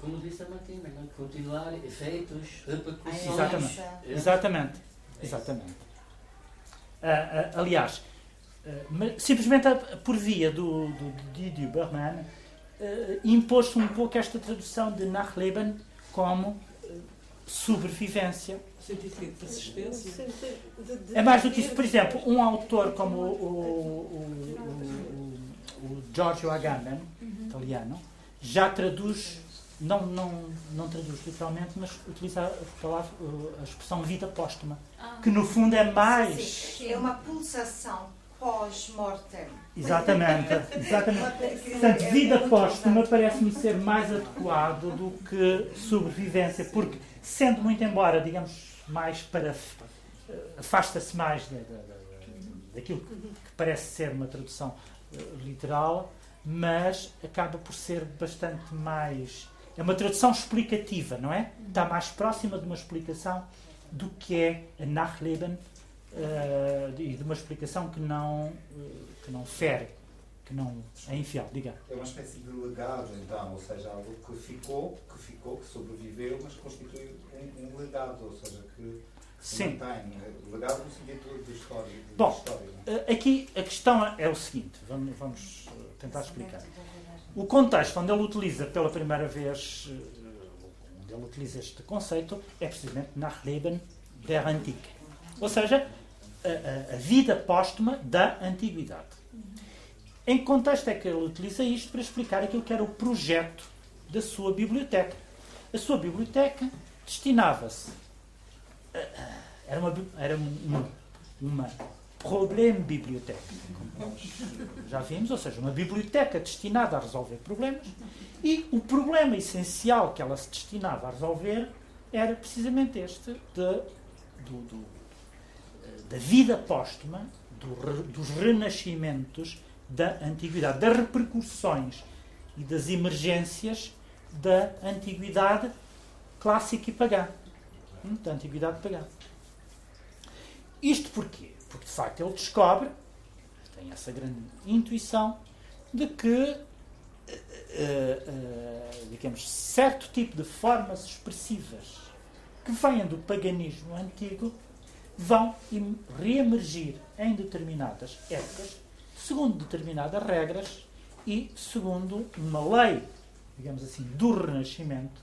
como disse a Martina, né? continuar efeitos, repercussões. Exatamente, é. exatamente. exatamente. Uh, aliás, simplesmente por via do, do, do Didier Berman, impôs-se um pouco esta tradução de Nachleben como sobrevivência científica de persistência. É mais do que isso. Por exemplo, um autor como o, o, o, o Giorgio Agamben, uhum. italiano, já traduz, não, não, não traduz literalmente, mas utiliza a, palavra, a expressão vida póstuma, ah. que no fundo é mais. Sim, é uma pulsação pós-mortem. Exatamente, (laughs) exatamente. Portanto, vida póstuma parece-me ser mais adequado do que sobrevivência, porque, sendo muito embora, digamos, mais para. afasta-se mais da, da, daquilo que parece ser uma tradução eh, literal, mas acaba por ser bastante mais. É uma tradução explicativa, não é? Está mais próxima de uma explicação do que é a Nachleben uh, e de uma explicação que não, uh, que não fere, que não é infiel. Diga. É uma espécie de legado, então, ou seja, algo que ficou, que ficou, que sobreviveu, mas constitui um, um legado, ou seja, que Sim. mantém. Legado no sentido de história. De Bom, história é? Eh, Aqui a questão é o seguinte, vamos, vamos eh, tentar explicar. O contexto onde ele utiliza pela primeira vez, eh, onde ele utiliza este conceito, é precisamente Nachleben der Antike. Ou seja, a, a- a vida póstuma da antiguidade. Em que contexto é que ele utiliza isto para explicar aquilo que era o projeto da sua biblioteca? A sua biblioteca destinava-se. Era uma, era uma, uma problema-biblioteca, como nós já vimos, ou seja, uma biblioteca destinada a resolver problemas, e o problema essencial que ela se destinava a resolver era precisamente este de, do, do, eh, da vida póstuma, do dos renascimentos da antiguidade, das repercussões e das emergências da antiguidade clássica e pagã. Da antiguidade pagã. Isto porquê? Porque de facto ele descobre, tem essa grande intuição, de que, eh, eh, eh, digamos, certo tipo de formas expressivas que vêm do paganismo antigo vão em- reemergir em determinadas épocas, segundo determinadas regras e segundo uma lei, digamos assim, do Renascimento,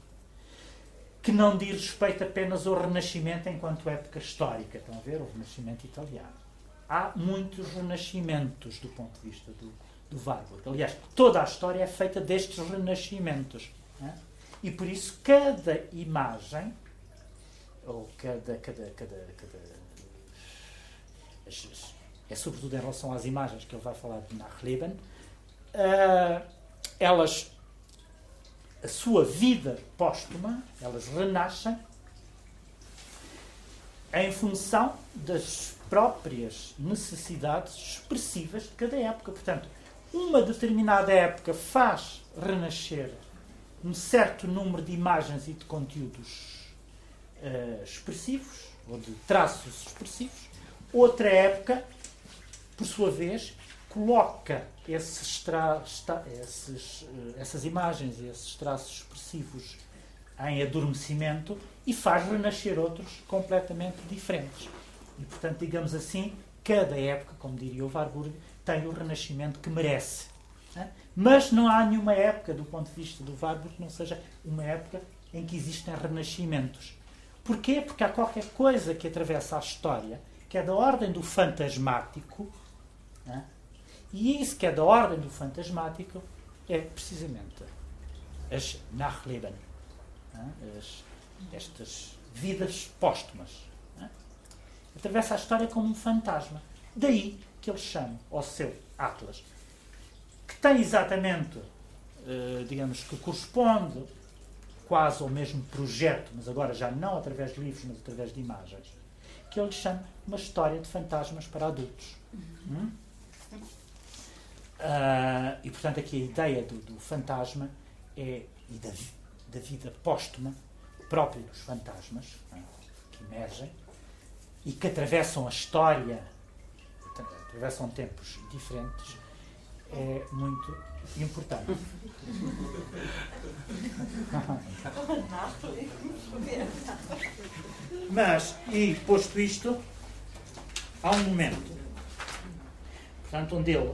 que não diz respeito apenas ao Renascimento enquanto época histórica. Estão a ver? O Renascimento italiano. Há muitos renascimentos do ponto de vista do, do Warburg. Aliás, toda a história é feita destes renascimentos. não é? E por isso cada imagem, ou cada. cada, cada, cada é sobretudo em relação às imagens que ele vai falar de Nachleben, ah, elas a sua vida póstuma, elas renascem em função das próprias necessidades expressivas de cada época. Portanto, uma determinada época faz renascer um certo número de imagens e de conteúdos eh, expressivos, ou de traços expressivos. Outra época, por sua vez, coloca esses tra- esses, eh, essas imagens e esses traços expressivos em adormecimento e faz renascer outros completamente diferentes. E, portanto, digamos assim, cada época, como diria o Warburg, tem o renascimento que merece. né? Mas não há nenhuma época, do ponto de vista do Warburg, que não seja uma época em que existem renascimentos. Porquê? Porque há qualquer coisa que atravessa a história que é da ordem do fantasmático, né? E isso que é da ordem do fantasmático é precisamente as Nachleben, né? as, estas vidas póstumas. né? Atravessa a história como um fantasma. Daí que ele chama ao seu Atlas, que tem exatamente, eh, digamos, que corresponde quase ao mesmo projeto, mas agora já não através de livros, mas através de imagens, que ele chama uma história de fantasmas para adultos. Hum? Ah, e portanto aqui a ideia do, do fantasma é, e da, da vida póstuma própria dos fantasmas é? que emergem e que atravessam a história, atra- atravessam tempos diferentes, é muito importante. Mas, e posto isto, há um momento, portanto, onde ele,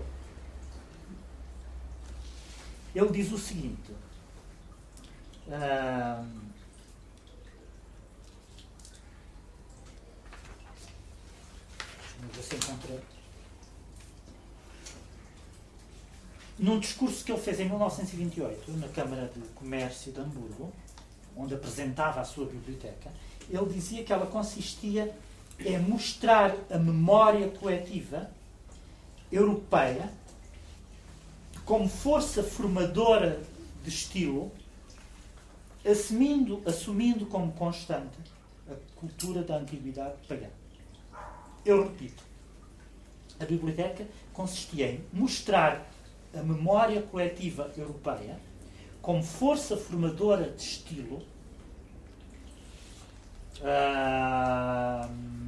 ele diz o seguinte. encontrei. Num discurso que ele fez em 1928, na Câmara de Comércio de Hamburgo, onde apresentava a sua biblioteca, ele dizia que ela consistia em mostrar a memória coletiva europeia como força formadora de estilo, assumindo, assumindo como constante a cultura da antiguidade pagã. Eu repito, a biblioteca consistia em mostrar a memória coletiva europeia como força formadora de estilo ahm,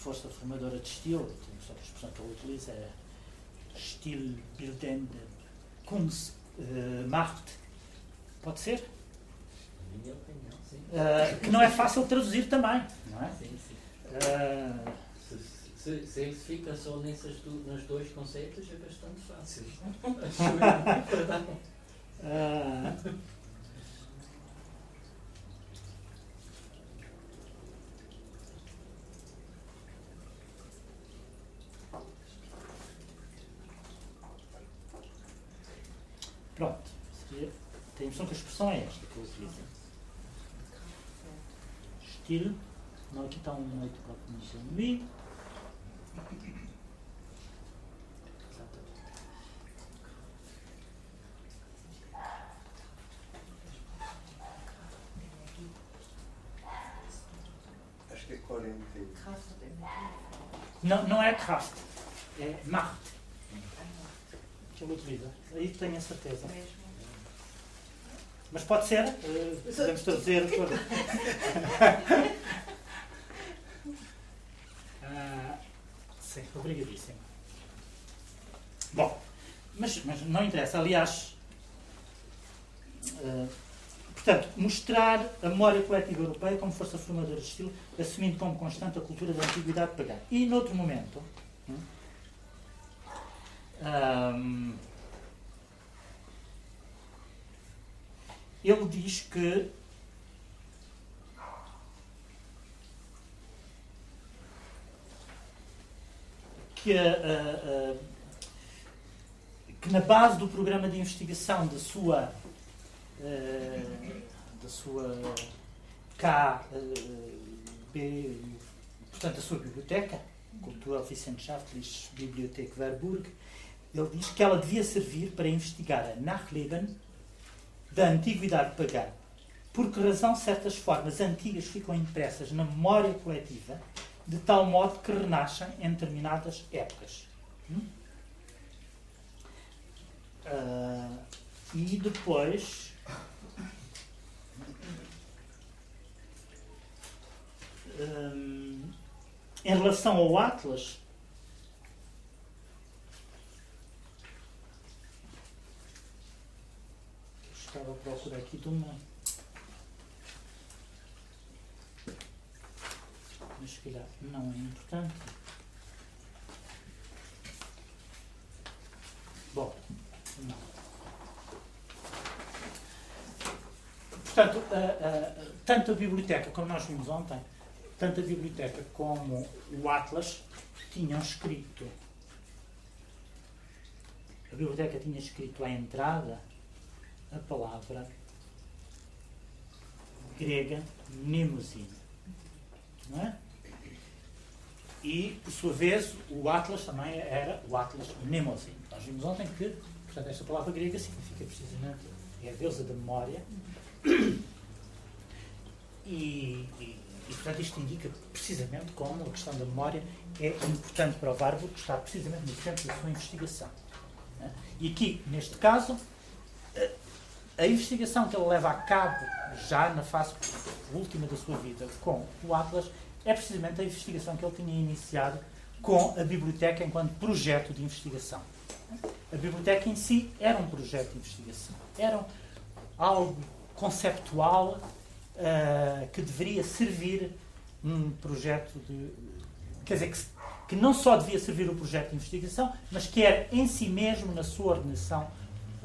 força formadora de estilo, só que a expressão que ele utiliza é Stilbildende Kunst uh, Macht. Pode ser? Minha opinião, sim. Uh, que não é fácil traduzir também, não é? Sim, sim. Uh, se, se, se ele fica só nesses nos dois conceitos é bastante fácil. uh, (laughs) Pronto. Seria, tem a impressão que a expressão é esta que eu utilizo. Estilo. Não, aqui está um 8 para a comissão B. Acho que é 40. Não, não é Kraft, é Macht. Que ele utiliza. Aí tenho a certeza. Mas pode ser, uh, podemos traduzir. (laughs) (laughs) ah, sim, obrigadíssimo. Bom, mas, mas não interessa. Aliás, uh, portanto, mostrar a memória coletiva europeia como força formadora de estilo, assumindo como constante a cultura da antiguidade pagã. E, noutro momento, hum, um, ele diz que que, a, a, que na base do programa de investigação da sua uh, da sua KB, portanto a sua biblioteca, Kulturwissenschaftliche Bibliothek Warburg, ele diz que ela devia servir para investigar a Nachleben da antiguidade pagã. Por que razão certas formas antigas ficam impressas na memória coletiva de tal modo que renascem em determinadas épocas. Hum? Uh, e depois um, em relação ao Atlas estava a procurar aqui de uma. Mas se calhar não é importante. Bom, não. Portanto, a, tanto a biblioteca, como nós vimos ontem, tanto a biblioteca como o Atlas tinham escrito. A biblioteca tinha escrito à entrada a palavra grega mnemosine. Não é? E, por sua vez, o Atlas também era o Atlas mnemosine. Nós vimos ontem que, portanto, esta palavra grega significa precisamente é a deusa da memória. E, e, e, portanto, isto indica precisamente como a questão da memória é importante para o Warburg, que está precisamente no centro da sua investigação. É? E aqui, neste caso, a investigação que ele leva a cabo já na fase última da sua vida com o Atlas é precisamente a investigação que ele tinha iniciado com a biblioteca enquanto projeto de investigação. A biblioteca em si era um projeto de investigação, era algo conceptual uh, que deveria servir um projeto de. Quer dizer, que, que não só devia servir o projeto de investigação, mas que era em si mesmo, na sua ordenação,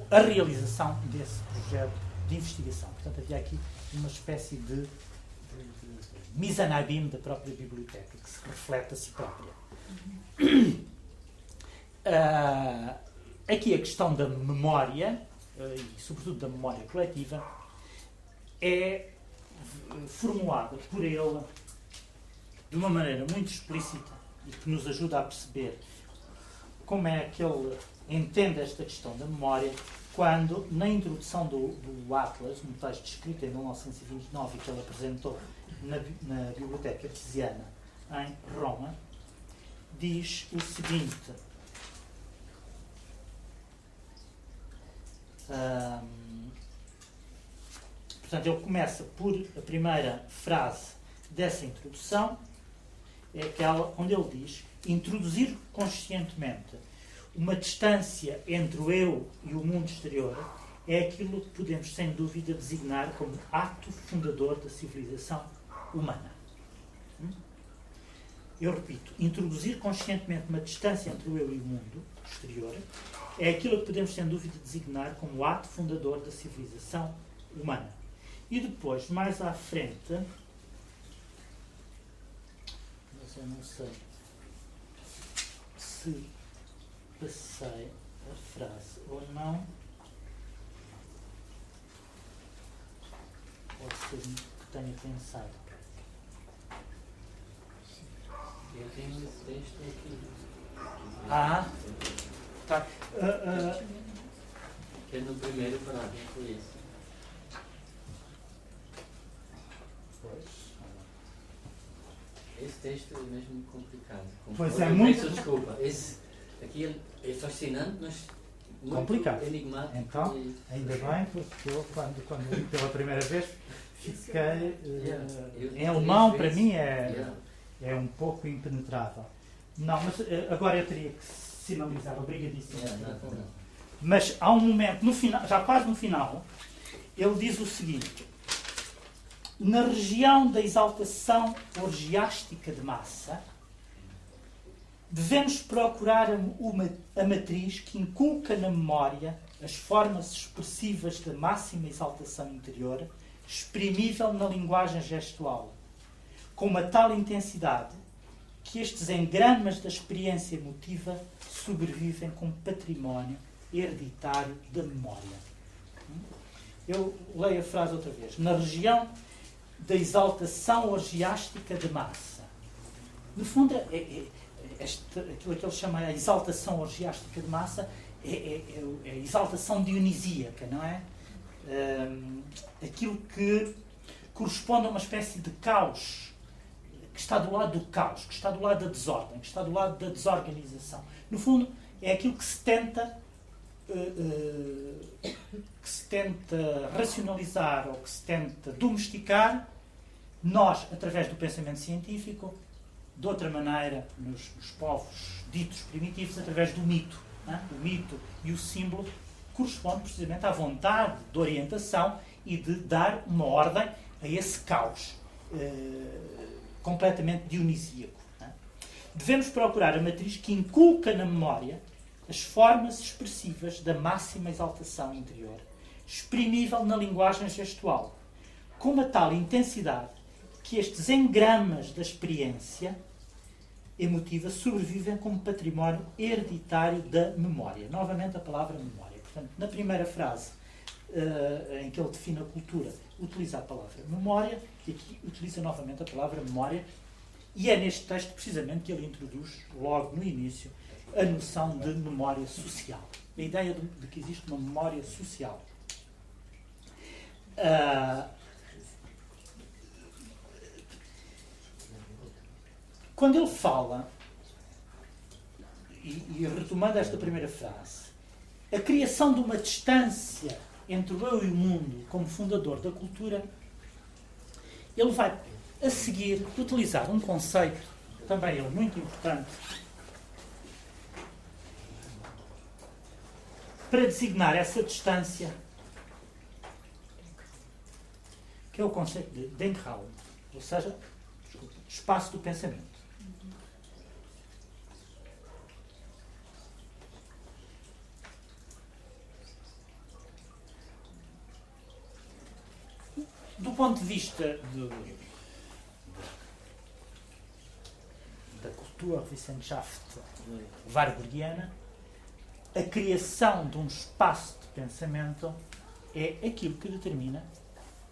a realização desse projeto de investigação. Portanto, havia aqui uma espécie de, de, de abîme da própria biblioteca, que se reflete a si própria. Uh, (clears throat) aqui a questão da memória, uh, e sobretudo da memória coletiva, é formulada por ele de uma maneira muito explícita e que nos ajuda a perceber como é que ele entende esta questão da memória quando, na introdução do, do Atlas, um texto escrito em 1929 que ele apresentou na, na Biblioteca Artesiana em Roma, diz o seguinte. Um, portanto, ele começa por a primeira frase dessa introdução. é aquela onde ele diz introduzir conscientemente uma distância entre o eu e o mundo exterior é aquilo que podemos, sem dúvida, designar como ato fundador da civilização humana. Hum? Eu repito, introduzir conscientemente uma distância entre o eu e o mundo exterior é aquilo que podemos, sem dúvida, designar como ato fundador da civilização humana. E depois, mais à frente, mas eu não sei se passei a frase ou não. Pode ser que tenha pensado. Eu tenho esse texto aqui. Ah, tá. Uh, uh, Que é no primeiro parágrafo esse. pois. Esse texto é mesmo complicado. Pois é, muito- Peço desculpa. Esse aqui é, é fascinante, mas muito Complicado. enigmático. Então, Ainda bem, porque eu, quando, quando li pela primeira vez, fiquei. uh, Yeah, em alemão, para mim, é, Yeah. é um pouco impenetrável. Não, mas uh, agora eu teria que sinalizar, obrigadíssimo. Yeah. Mas há um momento, no final, já quase no final, ele diz o seguinte: na região da exaltação orgiástica de massa, devemos procurar uma, a matriz que inculca na memória as formas expressivas da máxima exaltação interior, exprimível na linguagem gestual, com uma tal intensidade que estes engramas da experiência emotiva sobrevivem como património hereditário da memória. Eu leio a frase outra vez. Na região da exaltação orgiástica de massa. No fundo, é, é- este, aquilo que ele chama a exaltação orgiástica de massa é, é- é é a exaltação dionisíaca, não é? Hum, aquilo que corresponde a uma espécie de caos que está do lado do caos, que está do lado da desordem, que está do lado da desorganização. No fundo, é aquilo que se tenta eh, eh, que se tenta racionalizar ou que se tenta domesticar, nós, através do pensamento científico, de outra maneira, nos, nos povos ditos primitivos, através do mito. não é? O mito e o símbolo correspondem precisamente à vontade de orientação e de dar uma ordem a esse caos eh, completamente dionisíaco. é? Devemos procurar a matriz que inculca na memória as formas expressivas da máxima exaltação interior, exprimível na linguagem gestual, com uma tal intensidade que estes engramas da experiência emotiva sobrevivem como património hereditário da memória. Novamente a palavra memória. Portanto, na primeira frase eh, em que ele define a cultura, utiliza a palavra memória, e aqui utiliza novamente a palavra memória, e é neste texto precisamente que ele introduz, logo no início, a noção de memória social. A ideia de, de que existe uma memória social. Ah, quando ele fala, e, e retomando esta primeira frase, a criação de uma distância entre o eu e o mundo como fundador da cultura, ele vai a seguir utilizar um conceito, também ele muito importante, para designar essa distância, que é o conceito de Denkraum, ou seja, espaço do pensamento. Do ponto de vista do, da Kulturwissenschaft warburgiana, a criação de um espaço de pensamento é aquilo que determina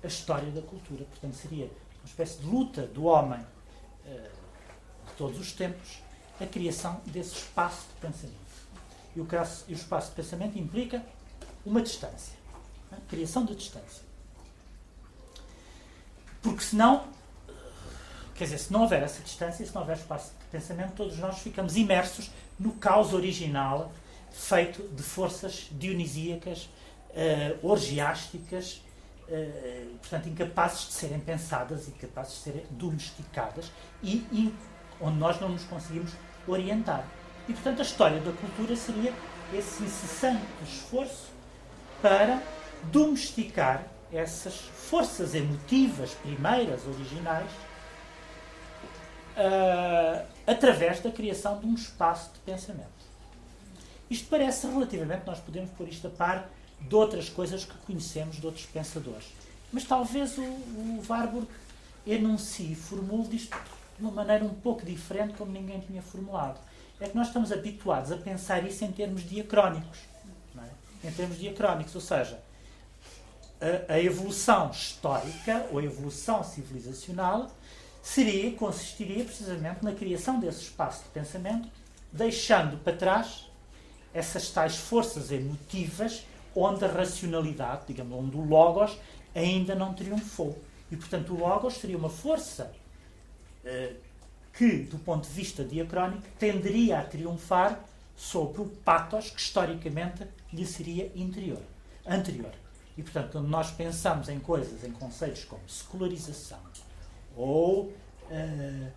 a história da cultura. Portanto, seria uma espécie de luta do homem eh, de todos os tempos, a criação desse espaço de pensamento. E o, espaço de pensamento implica uma distância. não é? Criação de distância. Porque senão, quer dizer, se não houver essa distância, se não houver espaço de pensamento, todos nós ficamos imersos no caos original feito de forças dionisíacas, eh, orgiásticas, eh, portanto, incapazes de serem pensadas, incapazes de serem domesticadas e in- onde nós não nos conseguimos orientar. E, portanto, a história da cultura seria esse incessante esforço para domesticar essas forças emotivas primeiras, originais, uh, através da criação de um espaço de pensamento. Isto parece relativamente, nós podemos pôr isto a par de outras coisas que conhecemos de outros pensadores. Mas talvez o, o Warburg enuncie formule isto de uma maneira um pouco diferente, como ninguém tinha formulado. É que nós estamos habituados a pensar isso em termos diacrónicos. É? Em termos diacrónicos, ou seja, a, evolução histórica ou a evolução civilizacional seria, consistiria precisamente na criação desse espaço de pensamento, deixando para trás essas tais forças emotivas onde a racionalidade, digamos, onde o logos ainda não triunfou. E, portanto, o logos seria uma força eh, que, do ponto de vista diacrónico, tenderia a triunfar sobre o patos que, historicamente, lhe seria interior, anterior. E, portanto, quando nós pensamos em coisas, em conceitos como secularização ou uh,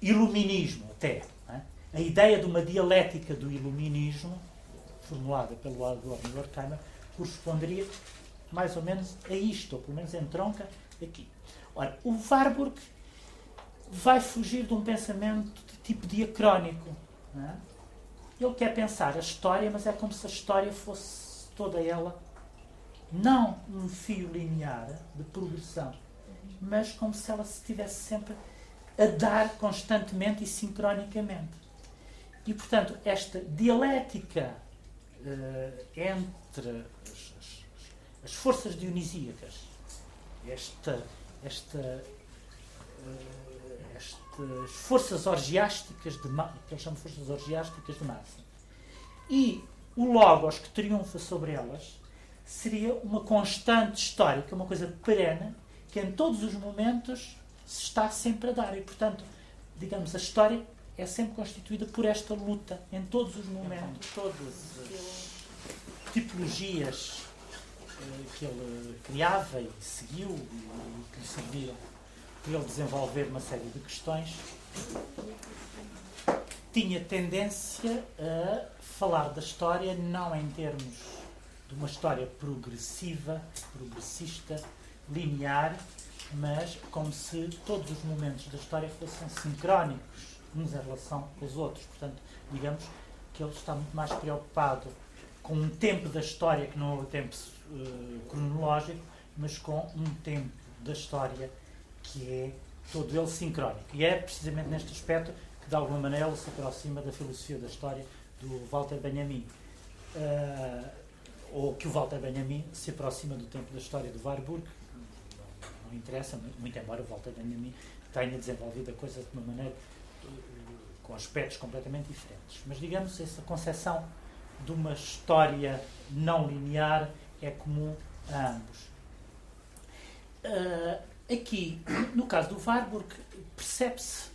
iluminismo, até, é? a ideia de uma dialética do iluminismo, formulada pelo Adorno Horkheimer, corresponderia mais ou menos a isto, ou pelo menos entronca aqui. Ora, o Warburg vai fugir de um pensamento de tipo diacrónico. É? Ele quer pensar a história, mas é como se a história fosse toda ela não um fio linear de progressão, mas como se ela estivesse sempre a dar constantemente e sincronicamente. E, portanto, esta dialética uh, entre as, as, as, forças dionisíacas, esta, esta, uh, estas forças orgiásticas, de, que eles chamam forças orgiásticas de massa, e o Logos que triunfa sobre elas, seria uma constante histórica, uma coisa perene, que em todos os momentos se está sempre a dar. E, portanto, digamos, a história é sempre constituída por esta luta, em todos os momentos, todas as tipologias eh, que ele criava e seguiu e que lhe serviram para ele desenvolver uma série de questões, tinha tendência a falar da história não em termos de uma história progressiva, progressista, linear, mas como se todos os momentos da história fossem sincrónicos uns em relação com os outros. Portanto, digamos que ele está muito mais preocupado com um tempo da história que não é o tempo uh, cronológico, mas com um tempo da história que é todo ele sincrónico. E é precisamente neste aspecto que, de alguma maneira, ele se aproxima da filosofia da história do Walter Benjamin. Uh, ou que o Walter Benjamin se aproxima do tempo da história do Warburg. Não, não interessa, muito embora o Walter Benjamin tenha desenvolvido a coisa de uma maneira com aspectos completamente diferentes. Mas, digamos, essa concepção de uma história não linear é comum a ambos. Uh, aqui, no caso do Warburg, percebe-se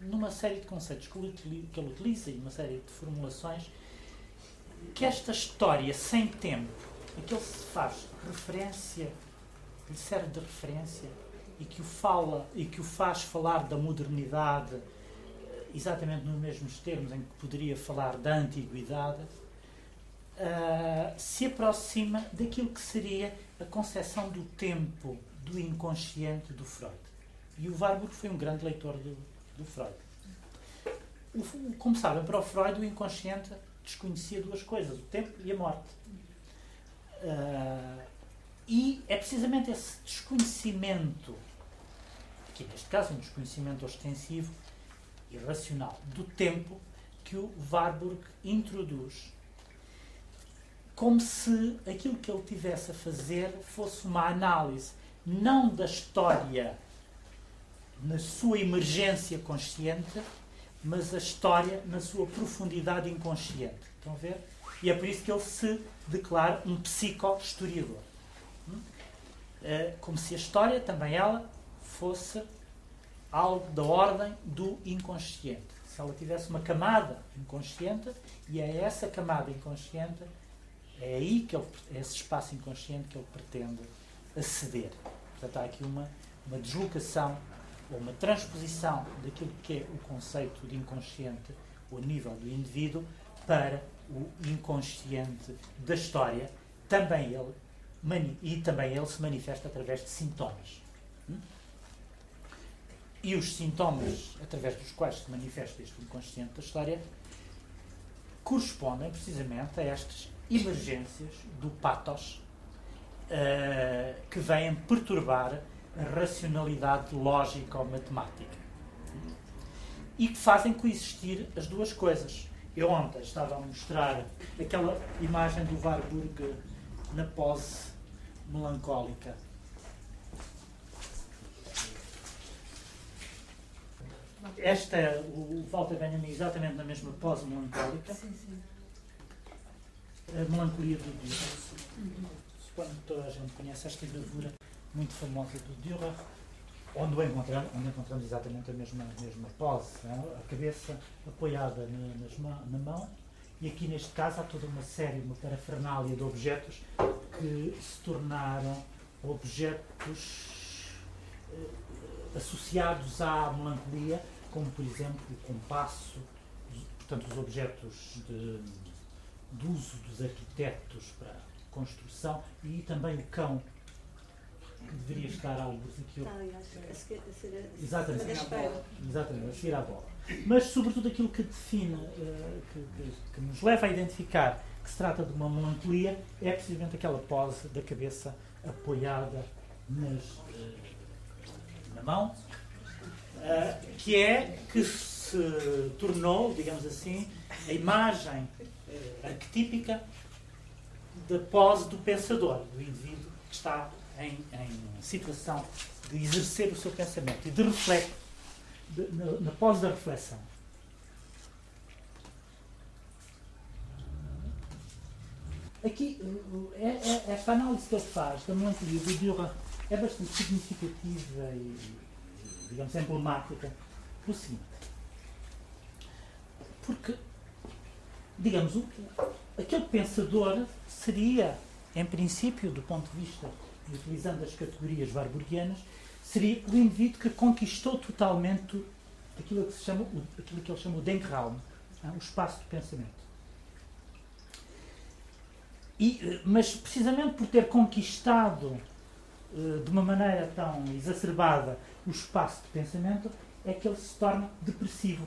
numa série de conceitos que ele, utiliza e uma série de formulações que esta história sem tempo, a que ele se faz referência, lhe serve de referência e que o fala e que o faz falar da modernidade exatamente nos mesmos termos em que poderia falar da antiguidade, uh, se aproxima daquilo que seria a concepção do tempo, do inconsciente do Freud. E o Warburg foi um grande leitor do, do Freud. O, como sabem, para o Freud, o inconsciente desconhecia duas coisas, o tempo e a morte. Uh, e é precisamente esse desconhecimento, aqui neste caso um desconhecimento ostensivo e racional, do tempo que o Warburg introduz. Como se aquilo que ele tivesse a fazer fosse uma análise não da história na sua emergência consciente, mas a história na sua profundidade inconsciente. Estão a ver? E é por isso que ele se declara um psico-historiador. Hum? É como se a história, também ela, fosse algo da ordem do inconsciente. Se ela tivesse uma camada inconsciente, e é essa camada inconsciente, é aí que ele, é esse espaço inconsciente que ele pretende aceder. Portanto, há aqui uma, uma deslocação ou uma transposição daquilo que é o conceito de inconsciente, o nível do indivíduo, para o inconsciente da história, também ele, e também ele se manifesta através de sintomas. Hum? E os sintomas através dos quais se manifesta este inconsciente da história correspondem precisamente a estas emergências do patos uh, que vêm perturbar a racionalidade lógica ou matemática e que fazem coexistir as duas coisas. Eu ontem estava a mostrar aquela imagem do Warburg na pose melancólica. Esta, o Walter Benjamin, exatamente na mesma pose melancólica. Sim, sim. A melancolia do Dürer. Suponho que toda a gente conhece esta gravura muito famosa do Dürer, onde encontramos, onde encontramos exatamente a mesma, a mesma pose, é? a cabeça apoiada na, na mão, e aqui neste caso há toda uma série, uma parafernália de objetos que se tornaram objetos eh, associados à melancolia, como por exemplo o compasso, portanto os objetos de, de uso dos arquitetos para construção e também o cão deveria estar algo aqui. Exatamente, exatamente, a seguir à bola. Mas, sobretudo, aquilo que define, uh, que, que, nos leva a identificar que se trata de uma melancolia é precisamente aquela pose da cabeça apoiada nas, uh, na mão, uh, que é que se tornou, digamos assim, a imagem arquetípica da pose do pensador, do indivíduo que está em, em situação de exercer o seu pensamento e de refletir na, pós da reflexão. Aqui, é, é, esta análise que ele faz da melancolia do Dürer é bastante significativa e, digamos, emblemática pelo seguinte. Porque, digamos, aquele pensador seria, em princípio, do ponto de vista utilizando as categorias warburgianas, seria o indivíduo que conquistou totalmente aquilo que, se chama, aquilo que ele chama o Denkraum, é? o espaço de pensamento. E, eh, mas precisamente por ter conquistado eh, de uma maneira tão exacerbada o espaço de pensamento, é que ele se torna depressivo.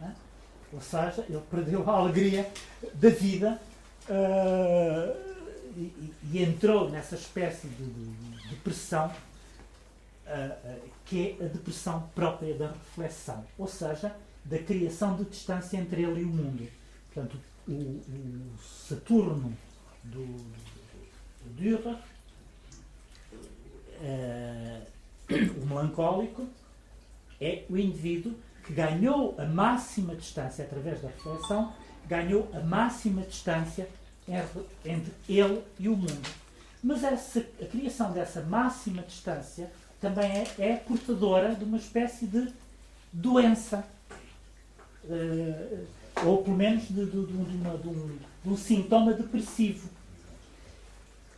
É? Ou seja, ele perdeu a alegria da vida. Uh, e, e, entrou nessa espécie de, de depressão uh, uh, que é a depressão própria da reflexão, ou seja, da criação de distância entre ele e o mundo. Portanto, o, o Saturno do, do Dürer, uh, o melancólico, é o indivíduo que ganhou a máxima distância através da reflexão, ganhou a máxima distância entre ele e o mundo. Mas essa, a criação dessa máxima distância também é, é portadora de uma espécie de doença. Uh, ou pelo menos de, de, de, uma, um, de um sintoma depressivo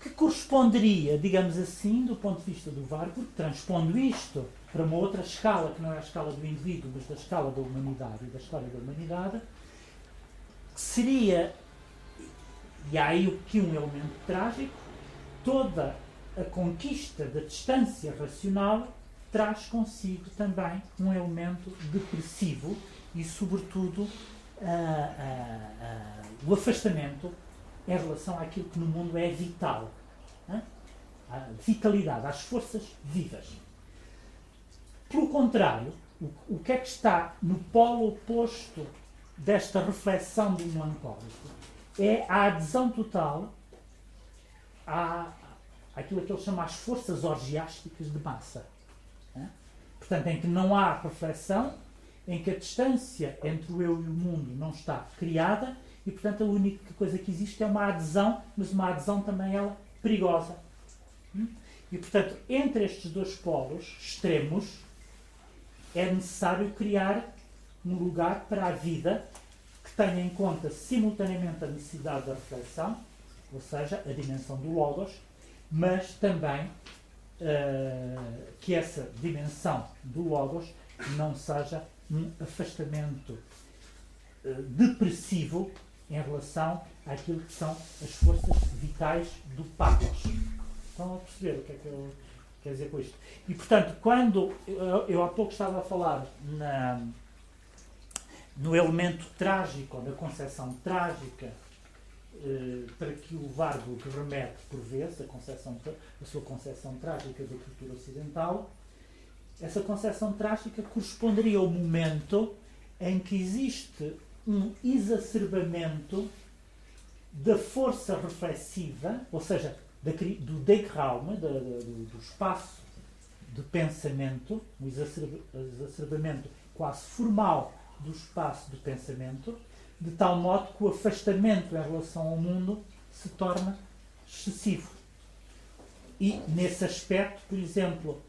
que corresponderia, digamos assim, do ponto de vista do Warburg, transpondo isto para uma outra escala, que não é a escala do indivíduo, mas da escala da humanidade e da história da humanidade, seria e há aí aqui um elemento trágico. Toda a conquista da distância racional traz consigo também um elemento depressivo e, sobretudo, o afastamento em relação àquilo que no mundo é vital. A vitalidade, às forças vivas. Pelo contrário, o, o que é que está no polo oposto desta reflexão do melancólico? É a adesão total à, àquilo que ele chama as forças orgiásticas de massa. Né? Portanto, em que não há reflexão, em que a distância entre o eu e o mundo não está criada e, portanto, a única coisa que existe é uma adesão, mas uma adesão também ela perigosa. Hum? E, portanto, entre estes dois polos extremos, é necessário criar um lugar para a vida tenha em conta simultaneamente a necessidade da reflexão, ou seja, a dimensão do logos, mas também uh, que essa dimensão do Logos não seja um afastamento uh, depressivo em relação àquilo que são as forças vitais do Patos. Estão a perceber o que é que eu quero dizer com isto? E, portanto, quando eu, eu há pouco estava a falar na, no elemento trágico, na concepção trágica eh, para que o Vargo que remete por vezes a, concepção, a sua concepção trágica da cultura ocidental, essa concepção trágica corresponderia ao momento em que existe um exacerbamento da força reflexiva, ou seja, do Deckraum, do, do espaço de pensamento, um exacerbamento quase formal do espaço de pensamento, de tal modo que o afastamento em relação ao mundo se torna excessivo. E, nesse aspecto, por exemplo,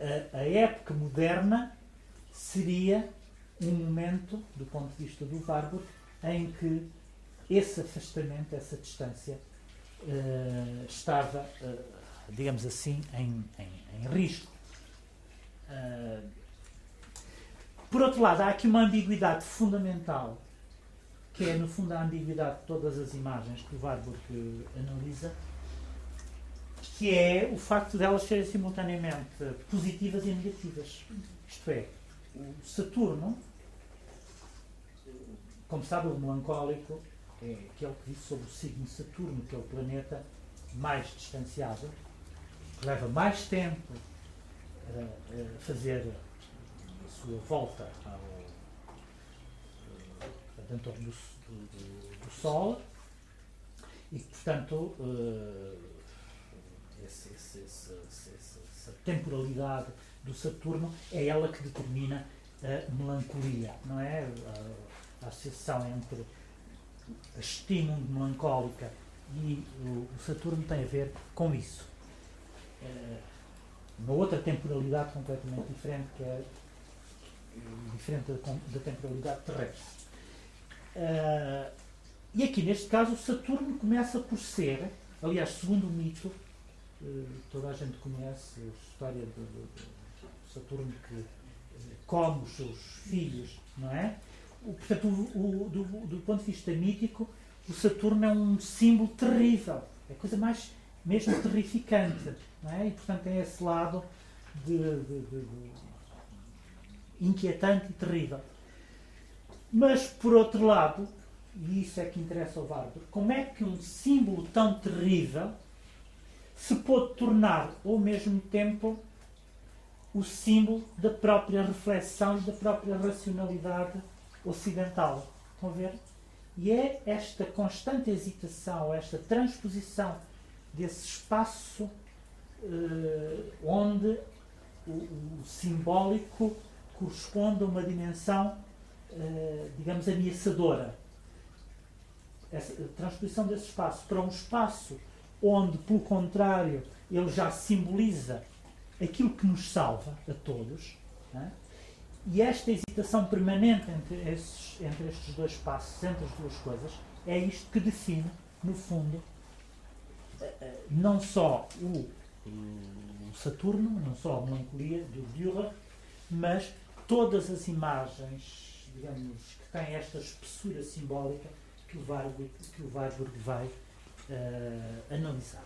a, a época moderna seria um momento, do ponto de vista do Warburg, em que esse afastamento, essa distância, uh, estava, uh, digamos assim, em, em, em risco. Uh, por outro lado, há aqui uma ambiguidade fundamental, que é, no fundo, a ambiguidade de todas as imagens que o Warburg analisa, que é o facto de elas serem simultaneamente positivas e negativas. Isto é, o Saturno, como sabe, o melancólico é aquele que diz sobre o signo Saturno, que é o planeta mais distanciado, que leva mais tempo a, fazer volta ao, dentro do, do, do Sol e que, portanto, uh, esse, esse, esse, essa temporalidade do Saturno é ela que determina a melancolia, não é? A, a associação entre a estímulo melancólica e o, o, Saturno tem a ver com isso. Uh, uma outra temporalidade completamente diferente, que é diferente da, da temporalidade terrestre. Uh, e aqui, neste caso, Saturno começa por ser, aliás, segundo o mito, uh, toda a gente conhece a história do, do Saturno que come os seus filhos, não é? O, portanto, o, o, do, do ponto de vista mítico, o Saturno é um símbolo terrível, é a coisa mais mesmo terrificante, não é? E, portanto, tem esse lado de, de, de, de inquietante e terrível. Mas, por outro lado, e isso é que interessa ao Warburg, como é que um símbolo tão terrível se pode tornar, ao mesmo tempo, o símbolo da própria reflexão e da própria racionalidade ocidental? Estão a ver? E é esta constante hesitação, esta transposição desse espaço uh, onde o, o simbólico corresponde a uma dimensão eh, digamos, ameaçadora. Essa transposição desse espaço para um espaço onde, pelo contrário, ele já simboliza aquilo que nos salva a todos. É? E esta hesitação permanente entre, esses, entre estes dois espaços, entre as duas coisas, é isto que define, no fundo, eh, eh, não só o, o Saturno, não só a melancolia do Dürer, mas todas as imagens digamos, que tem esta espessura simbólica que o Warburg, que o Warburg vai uh, analisar.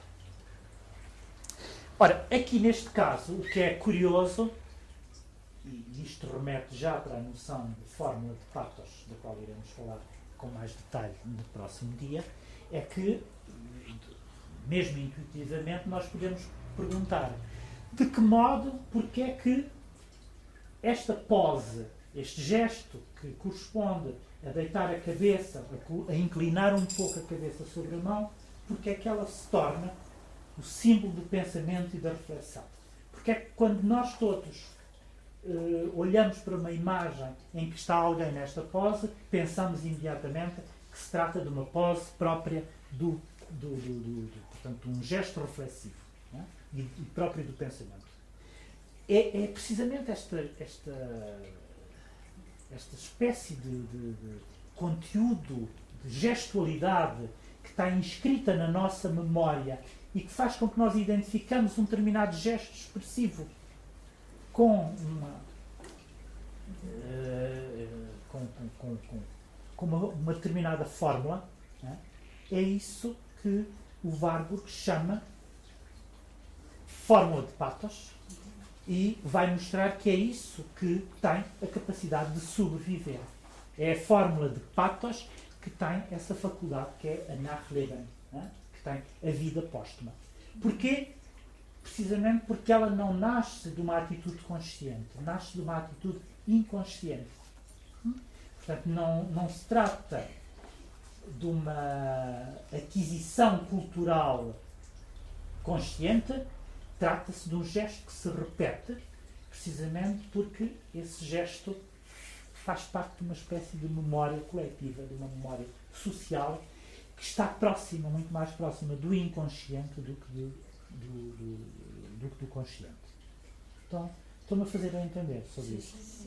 Ora, aqui neste caso, o que é curioso, e isto remete já para a noção de fórmula de patos, da qual iremos falar com mais detalhe no próximo dia, é que, mesmo intuitivamente, nós podemos perguntar de que modo, porque é que esta pose este gesto que corresponde a deitar a cabeça, a, inclinar um pouco a cabeça sobre a mão, porque é que ela se torna o símbolo do pensamento e da reflexão. Porque é que quando nós todos uh, olhamos para uma imagem em que está alguém nesta pose, pensamos imediatamente que se trata de uma pose própria do, do, do, do, portanto, um gesto reflexivo é? e, e, próprio do pensamento. É, é precisamente esta, esta esta espécie de, de, de conteúdo, de gestualidade que está inscrita na nossa memória e que faz com que nós identificamos um determinado gesto expressivo com uma, uh, com, com, com, com uma, uma, determinada fórmula, né? é isso que o Warburg chama fórmula de patos e vai mostrar que é isso que tem a capacidade de sobreviver. É a fórmula de patos que tem essa faculdade que é a Nachleben, né? que tem a vida póstuma. Porquê? Precisamente porque ela não nasce de uma atitude consciente, nasce de uma atitude inconsciente. Portanto, não, não se trata de uma aquisição cultural consciente, trata-se de um gesto que se repete, precisamente porque esse gesto faz parte de uma espécie de memória coletiva, de uma memória social que está próxima, muito mais próxima do inconsciente do que do, do, do, do, do consciente. Então, estou-me a fazer a entender sobre isso.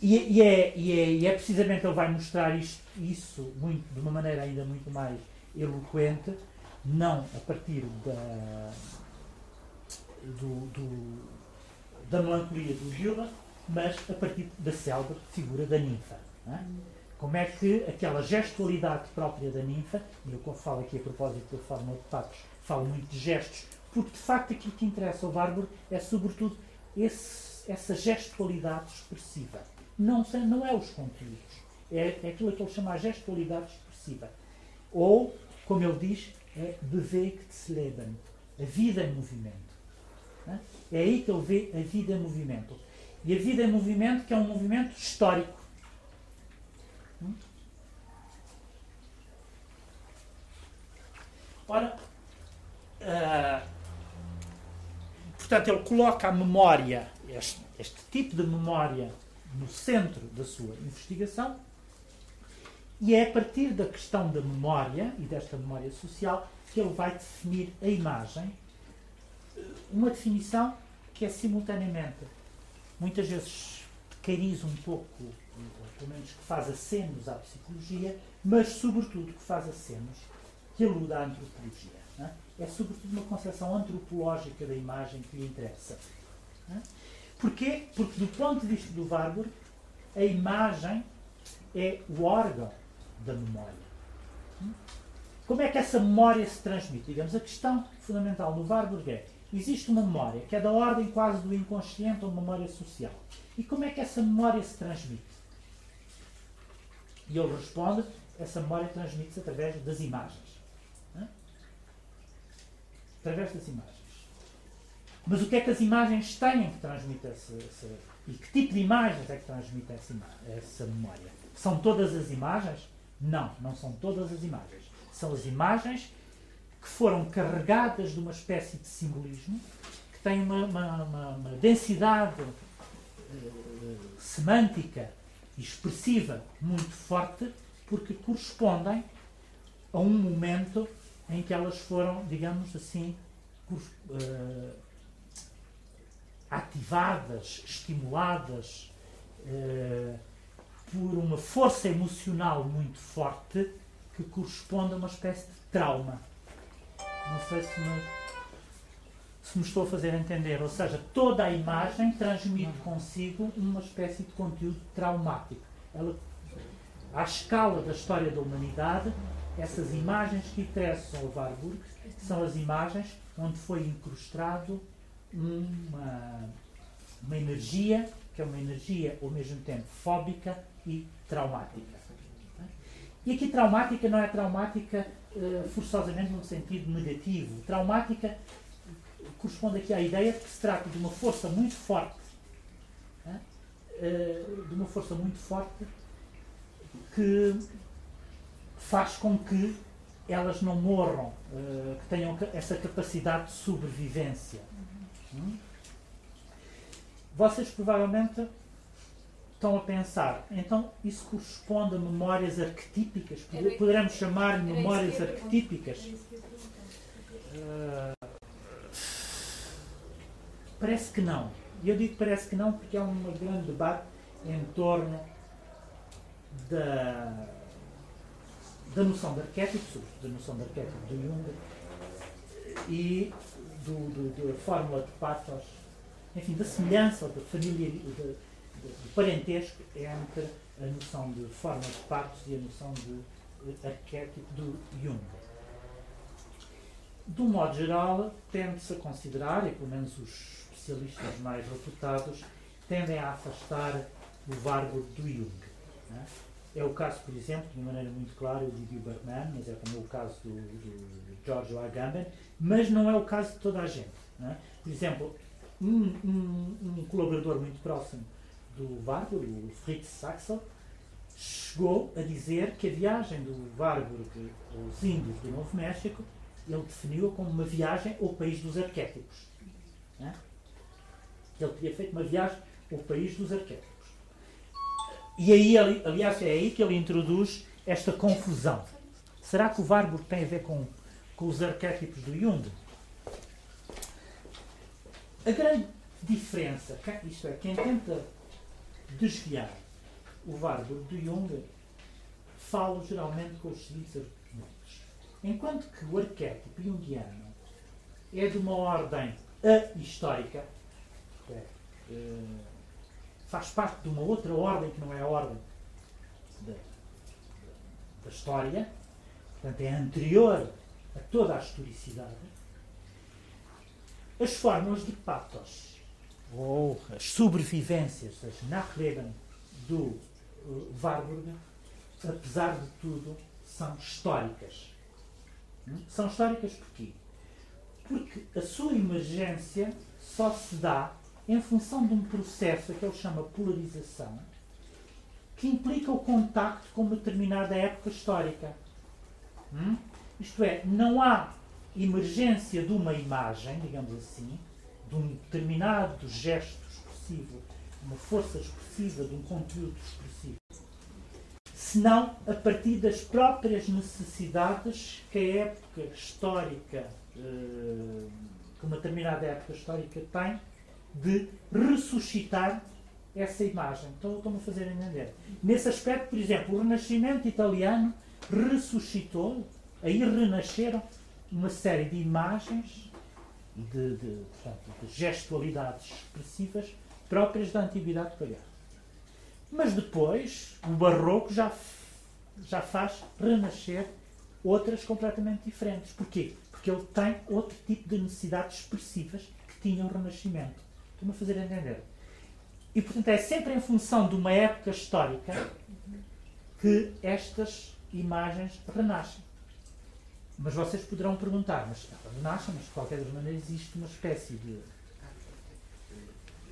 E, e, é, e, é, e é precisamente ele vai mostrar isto, isso muito, de uma maneira ainda muito mais eloquente, não a partir da, do, do, da melancolia do Gilda, mas a partir da célebre figura da ninfa. É? Como é que aquela gestualidade própria da ninfa, e eu falo aqui a propósito da forma de patos, falo muito de gestos, porque de facto aquilo que interessa ao Bárbaro é sobretudo esse, essa gestualidade expressiva não, não é os conteúdos. É, é aquilo que ele chama a gestualidade expressiva. Ou, como ele diz, é Bewegtsleben, a vida em movimento. É aí que ele vê a vida em movimento. E a vida em movimento, que é um movimento histórico. Hum? Ora, uh, portanto, ele coloca a memória, este, este tipo de memória no centro da sua investigação e é a partir da questão da memória e desta memória social que ele vai definir a imagem, uma definição que é simultaneamente, muitas vezes cariz um pouco, ou pelo menos que faz acenos à psicologia, mas sobretudo que faz acenos que alude à antropologia. É? é sobretudo uma concepção antropológica da imagem que lhe interessa. É? Porquê? Porque, do ponto de vista do Warburg, a imagem é o órgão da memória. Como é que essa memória se transmite? Digamos, a questão fundamental do Warburg é: existe uma memória que é da ordem quase do inconsciente ou memória social. E como é que essa memória se transmite? E ele responde: essa memória transmite-se através das imagens. Através das imagens. Mas o que é que as imagens têm que transmitir essa, essa, e que tipo de imagens é que transmite essa, essa memória? São todas as imagens? Não, não são todas as imagens. São as imagens que foram carregadas de uma espécie de simbolismo, que têm uma, uma, uma, uma densidade uh, semântica e expressiva muito forte, porque correspondem a um momento em que elas foram, digamos assim, uh, ativadas, estimuladas eh, por uma força emocional muito forte que corresponde a uma espécie de trauma. Não sei se me, se me estou a fazer entender. Ou seja, toda a imagem transmite consigo uma espécie de conteúdo traumático. Ela, à escala da história da humanidade, essas imagens que interessam ao Warburg são as imagens onde foi incrustado uma, uma energia que é uma energia ao mesmo tempo fóbica e traumática. E aqui traumática não é traumática uh, forçosamente num sentido negativo. Traumática corresponde aqui à ideia de que se trata de uma força muito forte, uh, de uma força muito forte que faz com que elas não morram, uh, que tenham essa capacidade de sobrevivência. Hum? Vocês provavelmente estão a pensar, então isso corresponde a memórias arquetípicas? Poderemos chamar memórias arquetípicas? Uh, parece que não. E eu digo parece que não porque há um grande debate em torno da, da noção de arquétipo, sobretudo da noção de arquétipo de Jung, e do, do, da fórmula de patos, enfim, da semelhança da família, do parentesco entre a noção de forma de patos e a noção de arquétipo do Jung. De um modo geral, tende-se a considerar, e pelo menos os especialistas mais reputados, tendem a afastar o Warburg do Jung. É? é o caso, por exemplo, de maneira muito clara, o Didier Bergman, mas é também o caso do, do Giorgio Agamben, mas não é o caso de toda a gente. É? Por exemplo, um, um, um, colaborador muito próximo do Warburg, o Fritz Saxel, chegou a dizer que a viagem do Warburg aos Índios do Novo México ele definiu-a como uma viagem ao país dos arquétipos. É? Ele teria feito uma viagem ao país dos arquétipos. E aí, aliás, é aí que ele introduz esta confusão. Será que o Warburg tem a ver com, com os arquétipos do Jung? A grande diferença, isto é, quem tenta desviar o Warburg do Jung, fala geralmente com os seguintes argumentos. Enquanto que o arquétipo jungiano é de uma ordem histórica, é, é, faz parte de uma outra ordem que não é a ordem da, da história, portanto é anterior a toda a historicidade, as fórmulas de patos ou as sobrevivências, as Nachleben do uh, Warburg, apesar de tudo, são históricas. Hum? São históricas porquê? Porque a sua emergência só se dá em função de um processo que ele chama polarização, que implica o contacto com uma determinada época histórica. Hum? Isto é, não há emergência de uma imagem, digamos assim, de um determinado gesto expressivo, uma força expressiva, de um conteúdo expressivo, senão a partir das próprias necessidades que a época histórica, eh, que uma determinada época histórica tem, de ressuscitar essa imagem. Então, estou-me a fazer entender. Nesse aspecto, por exemplo, o Renascimento italiano ressuscitou, aí renasceram uma série de imagens, de, de, portanto, de gestualidades expressivas próprias da antiguidade pagã. Mas depois, o barroco já, já faz renascer outras completamente diferentes. Porquê? Porque ele tem outro tipo de necessidades expressivas que tinha o Renascimento. Estou-me a fazer entender. E, portanto, é sempre em função de uma época histórica que estas imagens renascem. Mas vocês poderão perguntar, mas elas nascem, mas de qualquer maneira existe uma espécie de.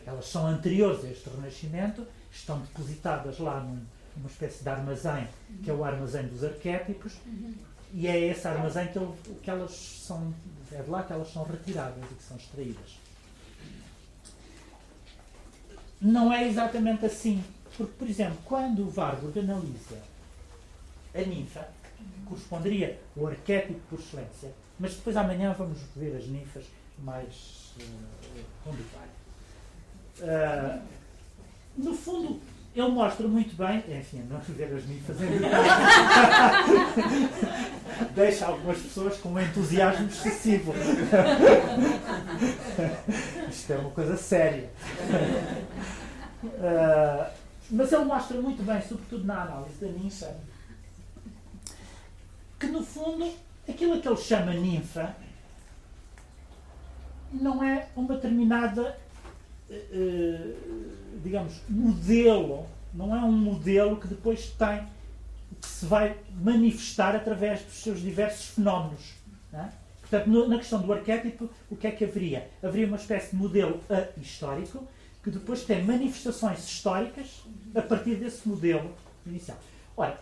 Elas são anteriores a este Renascimento, estão depositadas lá num, numa espécie de armazém, que é o armazém dos arquétipos, e é esse armazém que, que elas são. É de lá que elas são retiradas e que são extraídas. Não é exatamente assim. Porque, por exemplo, quando o Warburg analisa a ninfa, corresponderia ao arquétipo por excelência. Mas depois amanhã vamos ver as ninfas mais uh, com detalhe. Uh, no fundo, ele mostra muito bem, enfim, não (laughs) ver as ninfas em detalhe, (laughs) deixa algumas pessoas com um entusiasmo excessivo. (laughs) Isto é uma coisa séria. Uh, mas ele mostra muito bem, sobretudo na análise da ninfa, que no fundo aquilo que ele chama ninfa não é uma determinada, uh, digamos, modelo, não é um modelo que depois tem, que se vai manifestar através dos seus diversos fenómenos. É? Portanto, na questão do arquétipo, o que é que haveria? Haveria uma espécie de modelo histórico que depois tem manifestações históricas a partir desse modelo inicial. Ora,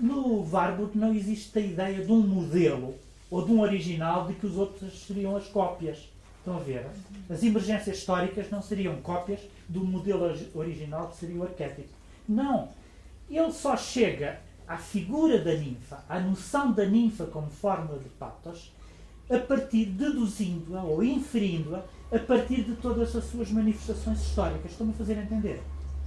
no Warburg não existe a ideia de um modelo ou de um original de que os outros seriam as cópias. Estão a ver? As emergências históricas não seriam cópias do modelo original que seria o arquétipo. Não. Ele só chega à figura da ninfa, à noção da ninfa como fórmula de patos, a partir, deduzindo-a ou inferindo-a a partir de todas as suas manifestações históricas. Estão-me a fazer entender?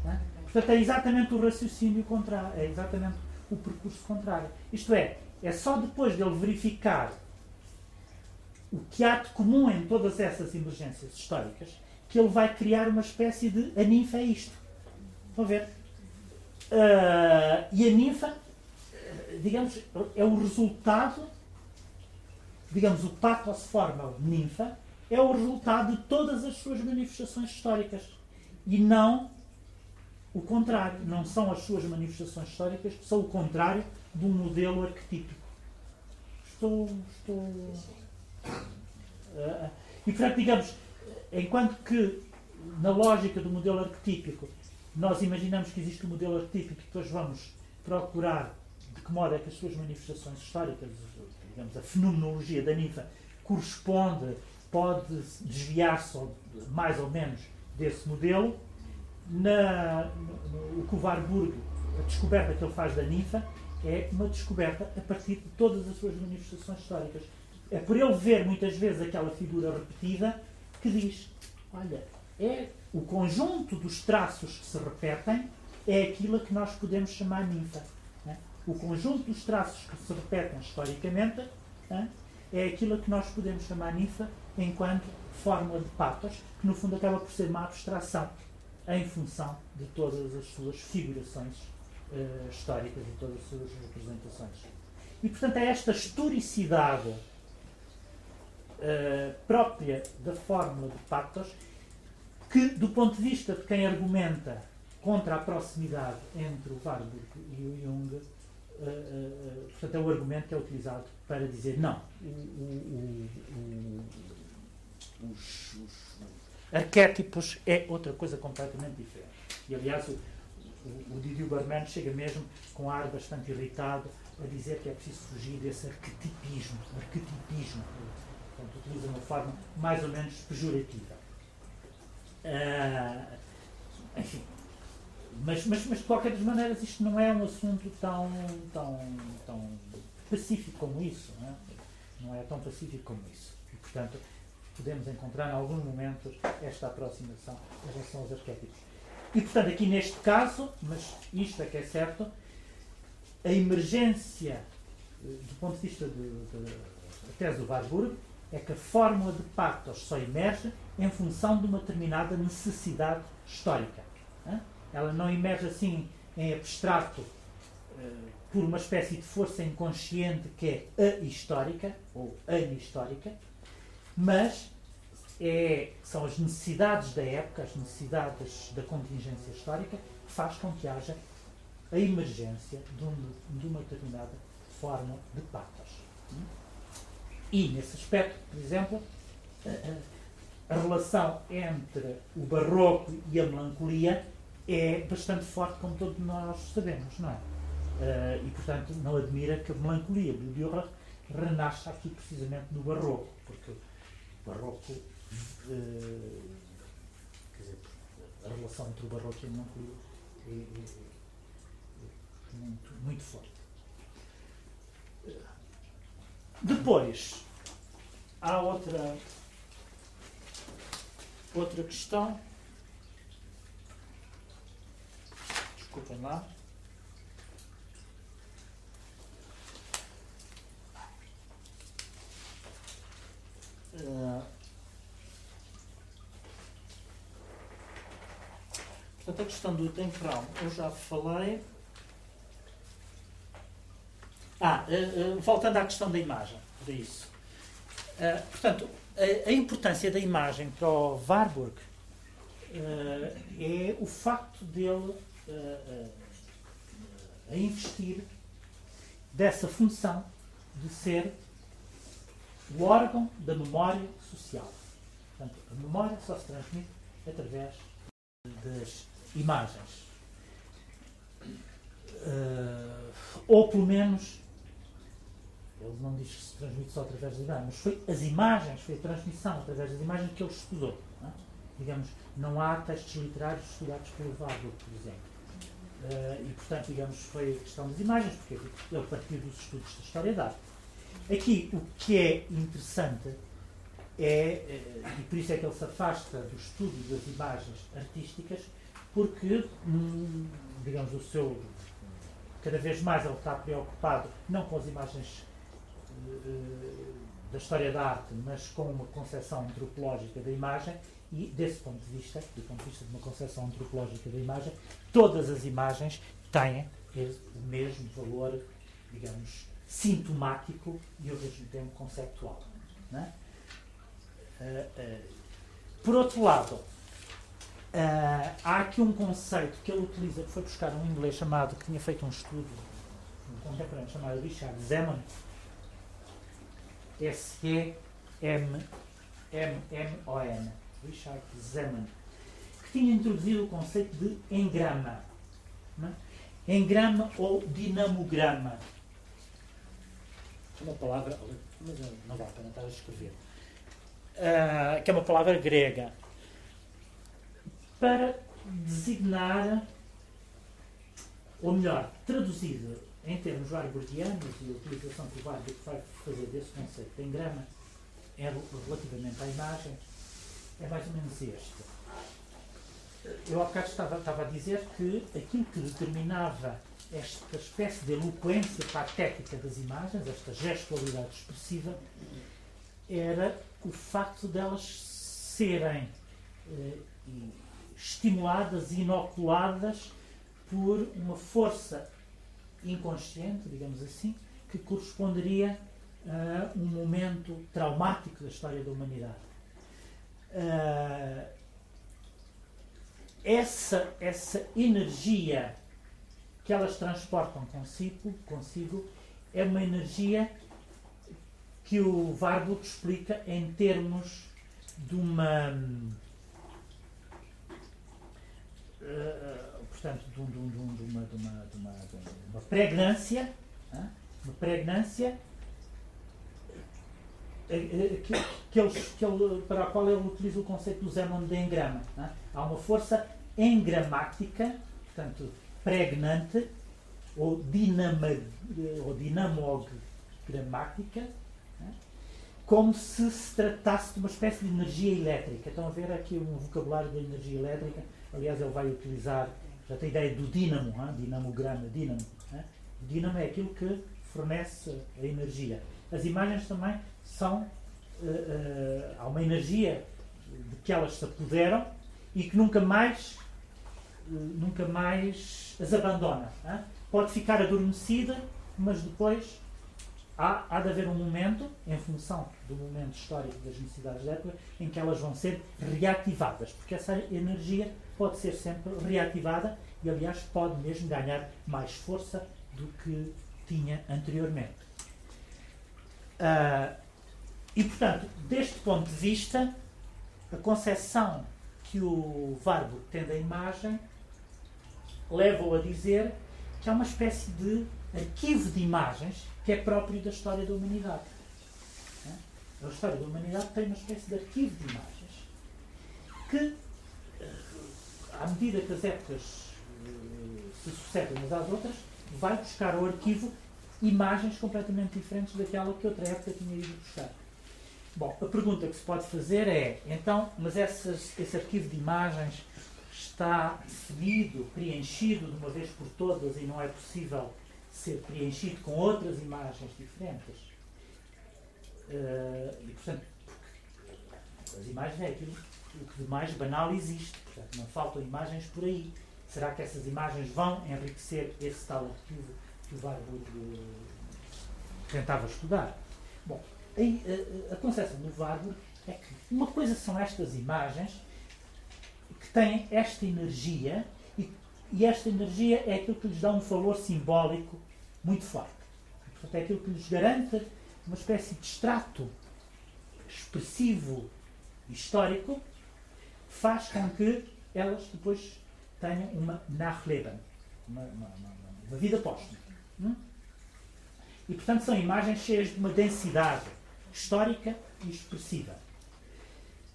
É? Portanto, é exatamente o raciocínio contrário, é exatamente o percurso contrário. Isto é, é só depois dele verificar o que há de comum em todas essas emergências históricas, que ele vai criar uma espécie de a ninfa é isto. Estão a ver? Uh, e a ninfa, digamos, é o resultado, digamos, o pathos forma ninfa, é o resultado de todas as suas manifestações históricas. E não o contrário. Não são as suas manifestações históricas são o contrário de um modelo arquetípico. Estou. estou uh, e portanto, digamos, enquanto que na lógica do modelo arquetípico nós imaginamos que existe um modelo arquetípico e depois vamos procurar de que modo é que as suas manifestações históricas, digamos, a fenomenologia da ninfa corresponde, pode desviar-se mais ou menos desse modelo. Na, no, no, o Covarburg, a descoberta que ele faz da ninfa é uma descoberta a partir de todas as suas manifestações históricas. É por ele ver muitas vezes aquela figura repetida que diz: olha, é o conjunto dos traços que se repetem é aquilo que nós podemos chamar ninfa. Né? O conjunto dos traços que se repetem historicamente né? é aquilo que nós podemos chamar ninfa enquanto fórmula de patas, que no fundo acaba por ser uma abstração em função de todas as suas figurações uh, históricas e todas as suas representações. E, portanto, é esta historicidade uh, própria da fórmula de patos que, do ponto de vista de quem argumenta contra a proximidade entre o Warburg e o Jung, uh, portanto, é o argumento que é utilizado para dizer não, o, o, o, os, os, arquétipos é outra coisa completamente diferente. E, aliás, o, o, o Didier Barman chega mesmo com ar bastante irritado a dizer que é preciso fugir desse arquetipismo, arquetipismo. Portanto, utiliza uma forma mais ou menos pejorativa. Uh, enfim. Mas, mas, mas, de qualquer das maneiras, isto não é um assunto tão, tão, tão pacífico como isso. Não é? não é tão pacífico como isso. E, portanto, podemos encontrar em alguns momentos esta aproximação em relação aos arquétipos. E, portanto, aqui neste caso, mas isto é que é certo, a emergência, eh, do ponto de vista da tese do Warburg, é que a fórmula de patos só emerge em função de uma determinada necessidade histórica. Ela não emerge assim em abstrato eh, por uma espécie de força inconsciente que é a histórica ou histórica, mas é, são as necessidades da época, as necessidades da contingência histórica, que faz com que haja a emergência de, um, de uma determinada forma de patos. E, nesse aspecto, por exemplo, a relação entre o barroco e a melancolia é bastante forte, como todos nós sabemos, não é? Uh, e, portanto, não admira que a melancolia de Dürer renasça aqui precisamente no barroco, porque barroco, uh, quer dizer, a relação entre o barroco e a melancolia é, é, é muito, muito forte. Depois, há outra, outra questão. Desculpem lá. Uh, portanto, a questão do temporal eu já falei. Ah, uh, uh, voltando à questão da imagem, de isso. Uh, portanto, a, importância da imagem para o Warburg é o facto dele a investir dessa função de ser o órgão da memória social. Portanto, a memória só se transmite através das imagens. Uh, ou pelo menos ele não diz que se transmite só através das imagens, mas foi as imagens, foi a transmissão através das imagens que ele estudou. Não é? Digamos, não há textos literários estudados pelo Warburg, por exemplo. Uh, e, portanto, digamos, foi a questão das imagens, porque ele partiu dos estudos da história da arte. Aqui, o que é interessante é, uh, e por isso é que ele se afasta do estudo das imagens artísticas, porque, hum, digamos, o seu. Cada vez mais ele está preocupado não com as imagens da história da arte, mas com uma concepção antropológica da imagem, e desse ponto de vista, do ponto de vista de uma concepção antropológica da imagem, todas as imagens têm o mesmo valor, digamos, sintomático e ao mesmo tempo conceptual. Uh, uh, por outro lado, uh, há aqui um conceito que ele utiliza, que foi buscar um inglês chamado, que tinha feito um estudo, um contemporâneo chamado Richard Zeman, S-E-M-M-M-O-N, Richard Zeman, que tinha introduzido o conceito de engrama. É? Engrama ou dinamograma. Uma palavra, mas não vale a pena estar a escrever. Uh, que é uma palavra grega. Para designar, ou melhor, traduzida em termos warburgianos e a utilização que o Warburg vai fazer desse conceito de engrama é relativamente à imagem, é mais ou menos este. Eu há bocado estava, estava a dizer que aquilo que determinava esta espécie de eloquência patética das imagens, esta gestualidade expressiva, era o facto delas serem eh, estimuladas e inoculadas por uma força inconsciente, digamos assim, que corresponderia a um momento traumático da história da humanidade. Uh, essa, essa energia que elas transportam consigo, consigo é uma energia que o Warburg explica em termos de uma. Uh, portanto, de, um, de, um, de, uma, de, uma, de, uma, de uma pregnância, uma pregnância eh, eh, que, que, ele, que ele, para a qual ele utiliza o conceito do Zenon de engrama. Há uma força engramática, portanto, pregnante, ou, dinama, ou dinamogramática, como se se tratasse de uma espécie de energia elétrica. Estão a ver aqui um vocabulário da energia elétrica. Aliás, ele vai utilizar já tem a ideia do dínamo, hein? dinamograma, dínamo. Hein? O dínamo é aquilo que fornece a energia. As imagens também são. Uh, uh, há uma energia de que elas se apoderam e que nunca mais, nunca mais as abandona. Hein? Pode ficar adormecida, mas depois há, há de haver um momento, em função do momento histórico das necessidades da época, em que elas vão ser reativadas, porque essa energia pode ser sempre reativada e, aliás, pode mesmo ganhar mais força do que tinha anteriormente. Uh, e, portanto, deste ponto de vista, a concepção que o Varbo tem da imagem leva-o a dizer que é uma espécie de arquivo de imagens que é próprio da história da humanidade. A história da humanidade tem uma espécie de arquivo de imagens que à medida que as épocas uh, se sucedem umas às outras, vai buscar ao arquivo imagens completamente diferentes daquela que outra época tinha ido buscar. Bom, a pergunta que se pode fazer é, então, mas essas, esse arquivo de imagens está definido, preenchido de uma vez por todas e não é possível ser preenchido com outras imagens diferentes? Uh, e, portanto, as imagens é aquilo o que de mais banal existe. Portanto, não faltam imagens por aí. Será que essas imagens vão enriquecer esse tal arquivo que o Warburg uh, tentava estudar? Bom, a, a concepção do Warburg é que uma coisa são estas imagens que têm esta energia e, e esta energia é aquilo que lhes dá um valor simbólico muito forte. Portanto, é aquilo que lhes garante uma espécie de extrato expressivo histórico faz com que elas depois tenham uma Nachleben, uma, uma, uma, uma vida póstuma. Hum? E, portanto, são imagens cheias de uma densidade histórica e expressiva.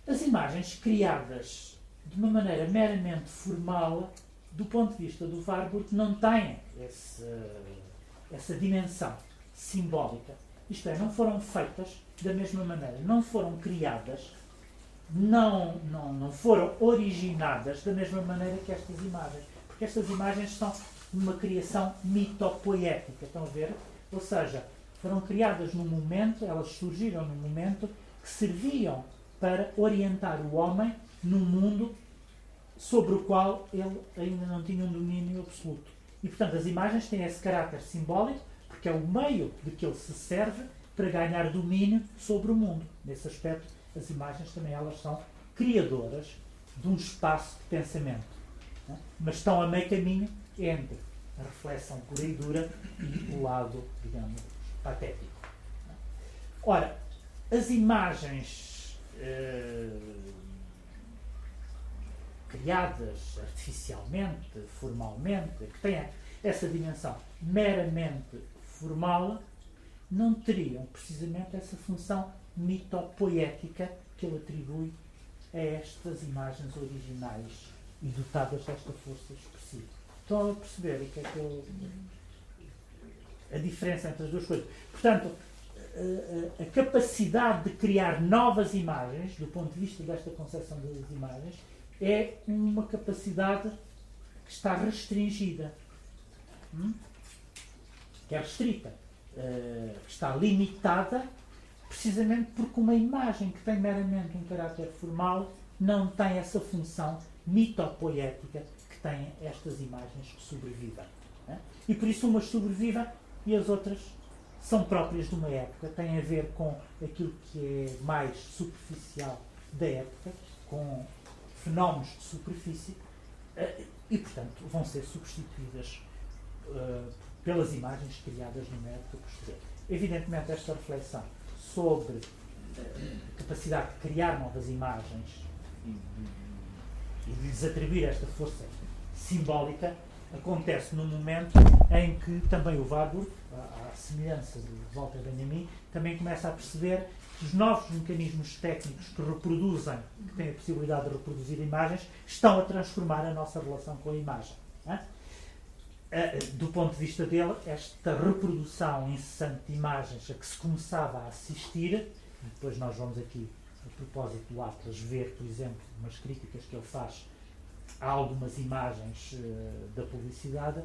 As imagens criadas de uma maneira meramente formal, do ponto de vista do Warburg, não têm esse, essa dimensão simbólica. Isto é, não foram feitas da mesma maneira, não foram criadas não, não, não foram originadas da mesma maneira que estas imagens. Porque estas imagens são uma criação mitopoética, estão a ver? Ou seja, Foram criadas num momento, elas surgiram num momento que serviam para orientar o homem num mundo sobre o qual ele ainda não tinha um domínio absoluto. E, portanto, as imagens têm esse caráter simbólico, porque é o meio de que ele se serve para ganhar domínio sobre o mundo. Nesse aspecto, as imagens também elas são criadoras de um espaço de pensamento. Né? Mas estão a meio caminho entre a reflexão pura e dura e o lado, digamos, patético. Né? Ora, as imagens eh, criadas artificialmente, formalmente, que têm essa dimensão meramente formal, não teriam precisamente essa função mitopoética que ele atribui a estas imagens originais e dotadas desta força expressiva. Estão a perceber o que é que eu. a diferença entre as duas coisas. Portanto, a, a, capacidade de criar novas imagens, do ponto de vista desta concepção das imagens, é uma capacidade que está restringida. Hum? Que é restrita. Uh, está limitada precisamente porque uma imagem que tem meramente um caráter formal não tem essa função mitopoética que têm estas imagens que sobrevivem. Né? E por isso umas sobrevivem e as outras são próprias de uma época, têm a ver com aquilo que é mais superficial da época, com fenómenos de superfície, eh, e portanto vão ser substituídas uh, pelas imagens criadas numa época posterior. Evidentemente, esta reflexão sobre a capacidade de criar novas imagens e, de lhes atribuir esta força simbólica acontece num momento em que também o Warburg, à, semelhança de Walter Benjamin, também começa a perceber os novos mecanismos técnicos que reproduzem, que têm a possibilidade de reproduzir imagens, estão a transformar a nossa relação com a imagem. É? Do ponto de vista dele, esta reprodução incessante de imagens a que se começava a assistir, depois nós vamos aqui, a propósito do Atlas, ver, por exemplo, umas críticas que ele faz a algumas imagens uh, da publicidade,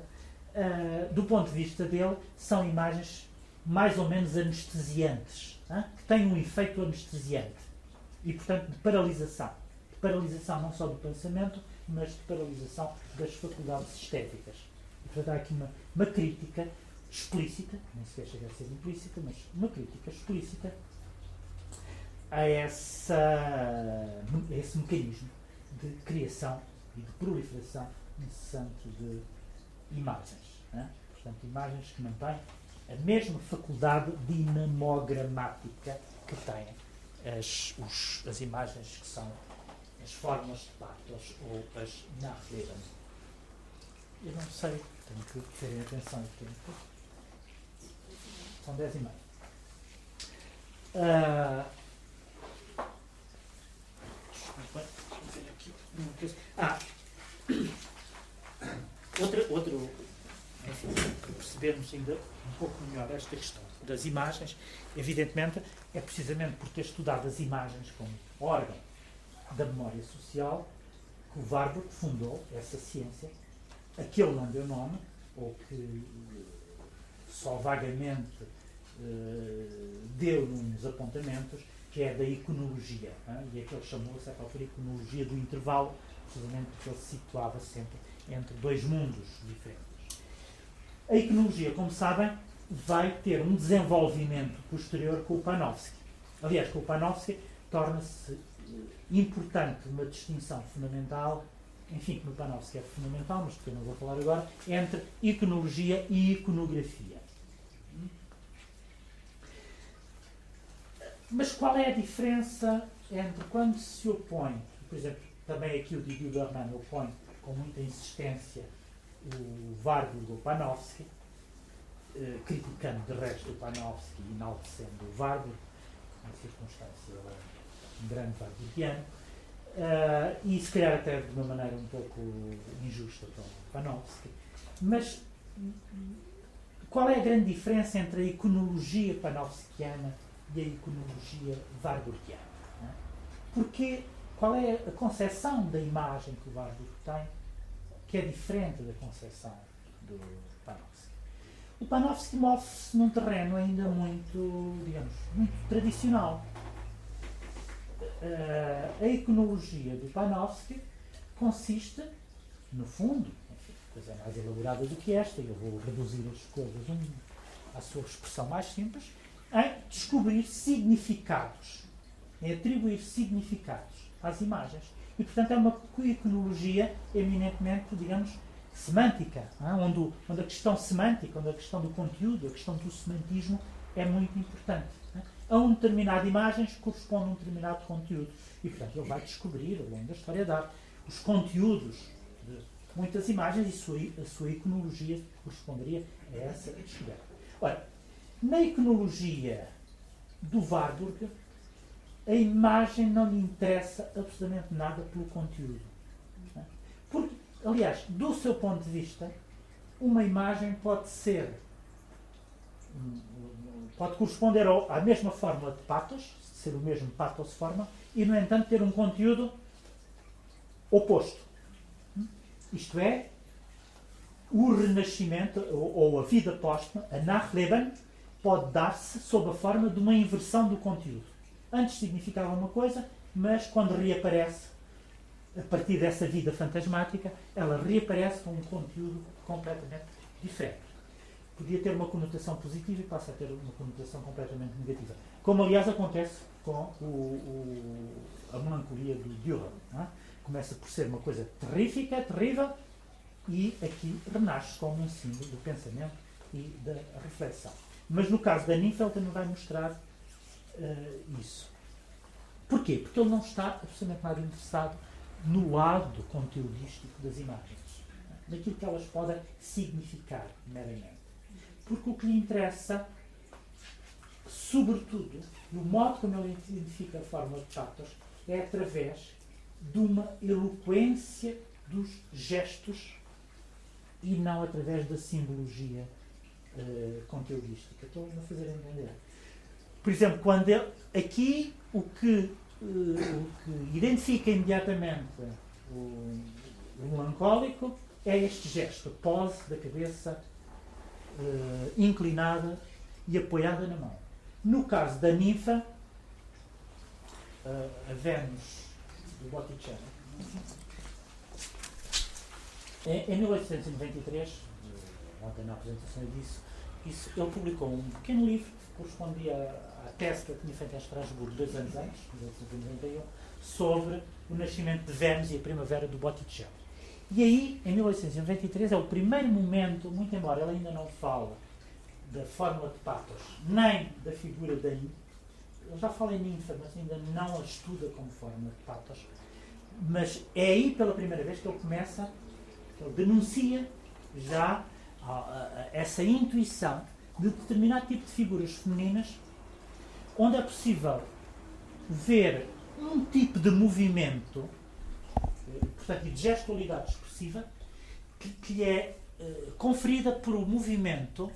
do ponto de vista dele, são imagens mais ou menos anestesiantes, hein? que têm um efeito anestesiante e, portanto, de paralisação. De paralisação não só do pensamento, mas de paralisação das faculdades estéticas. E, portanto, há aqui uma, uma crítica explícita, nem sequer chega a ser implícita, mas uma crítica explícita a, essa, a esse mecanismo de criação e de proliferação incessante de imagens. Né? Portanto, imagens que não têm a mesma faculdade dinamogramática que têm as, os, as imagens que são as formas de patos ou as narreben. Eu não sei, tenho que terem atenção ao tempo. São dez e meia. Uh, ah, (coughs) outra, outro, enfim, para percebermos ainda um pouco melhor esta questão das imagens, evidentemente é precisamente por ter estudado as imagens como órgão da memória social que o Warburg fundou essa ciência, a que ele não deu nome, ou que só vagamente uh, deu uns apontamentos, que é da iconologia. Hein? E é que ele chamou, a certa altura, iconologia do intervalo, precisamente porque ele se situava sempre entre dois mundos diferentes. A iconologia, como sabem, vai ter um desenvolvimento posterior com o Panofsky. Aliás, com o Panofsky torna-se eh, importante uma distinção fundamental, enfim, que no Panofsky é fundamental, mas que eu não vou falar agora, entre iconologia e iconografia. Mas qual é a diferença entre quando se opõe, por exemplo, também aqui o Didier Berman opõe com muita insistência o Warburg ou Panofsky, eh, criticando de resto o Panofsky e enaltecendo o Warburg, uma circunstância um grande Warburgiano, uh, e se calhar até de uma maneira um pouco injusta para o Panofsky. Mas qual é a grande diferença entre a iconologia panofskiana e a iconologia warburgiana? É? Porque qual é a concepção da imagem que o Warburg tem que é diferente da concepção do Panofsky. o Panofsky move-se num terreno ainda muito, digamos, muito tradicional. Uh, a iconologia do Panofsky consiste, no fundo, enfim, coisa mais elaborada do que esta, eu vou reduzir as coisas um, à sua expressão mais simples, em descobrir significados, em atribuir significados às imagens. E, portanto, é uma iconologia eminentemente, digamos, semântica, onde, onde a questão semântica, onde a questão do conteúdo, a questão do semantismo é muito importante. A uma determinada imagem corresponde a um determinado conteúdo. E, portanto, ele vai descobrir, ao longo da história da arte, os conteúdos de muitas imagens e sua, a sua iconologia corresponderia a essa descoberta. Ora, na iconologia do Warburg, a imagem não lhe interessa absolutamente nada pelo conteúdo. Porque, aliás, do seu ponto de vista, uma imagem pode ser pode corresponder à mesma fórmula de patos, ser o mesmo patos forma, e no entanto ter um conteúdo oposto. Isto é, o renascimento ou, a vida póstuma, a Nachleben, pode dar-se sob a forma de uma inversão do conteúdo. Antes significava uma coisa, mas quando reaparece, a partir dessa vida fantasmática, ela reaparece com um conteúdo completamente diferente. Podia ter uma conotação positiva e passa a ter uma conotação completamente negativa. Como, aliás, acontece com o, o, a melancolia do Dürer. É? Começa por ser uma coisa terrífica, terrível, e aqui renasce como um símbolo do pensamento e da reflexão. Mas no caso da Ninfa, também vai mostrar uh, isso. Porquê? Porque ele não está absolutamente nada interessado no lado conteudístico das imagens, naquilo que elas podem significar meramente. Porque o que lhe interessa, sobretudo, no modo como ele identifica a forma de patos, é através de uma eloquência dos gestos e não através da simbologia uh, conteudística. Estou a fazer entender. Por exemplo, quando ele, aqui o que, uh, o que identifica imediatamente o, o, melancólico é este gesto, a pose da cabeça uh, inclinada e apoiada na mão. No caso da ninfa, a Vênus do Botticelli, em, em 1893, ontem na apresentação eu disse, isso, ele publicou um pequeno livro que correspondia à tese que eu tinha feito em Estrasburgo dois anos antes, 1891, sobre o nascimento de Vênus e a primavera do Botticelli. E aí, em 1893, é o primeiro momento, muito embora ele ainda não fale da fórmula de patos, nem da figura da ele já fala em ninfa, mas ainda não a estuda como fórmula de patos, mas é aí pela primeira vez que ele começa ele denuncia já essa intuição de determinado tipo de figuras femininas onde é possível ver um tipo de movimento, portanto, de gestualidade expressiva, que, que é uh, conferida por um movimento uh,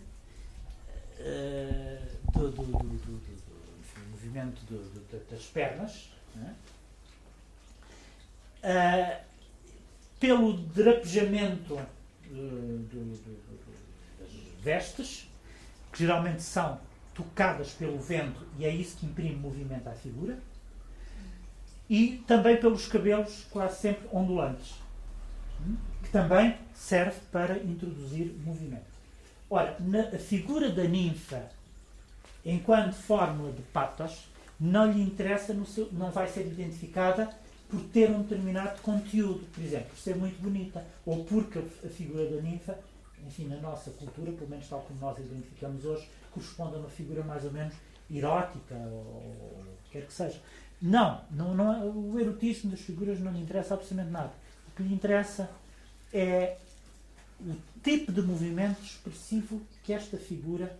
do, do, do, do, movimento das pernas, uh, pelo drapejamento das vestes, que geralmente são tocadas pelo vento e é isso que imprime movimento à figura, e também pelos cabelos quase sempre ondulantes, hum, que também serve para introduzir movimento. Ora, na, figura da ninfa, enquanto fórmula de patos, não lhe interessa, seu, não vai ser identificada por ter um determinado conteúdo, por exemplo, por ser muito bonita, ou porque a figura da ninfa, enfim, na nossa cultura, pelo menos tal como nós identificamos hoje, corresponde a uma figura mais ou menos erótica, ou, o que quer que seja. Não, não, não é, o erotismo das figuras não lhe interessa absolutamente nada. O que lhe interessa é o tipo de movimento expressivo que esta figura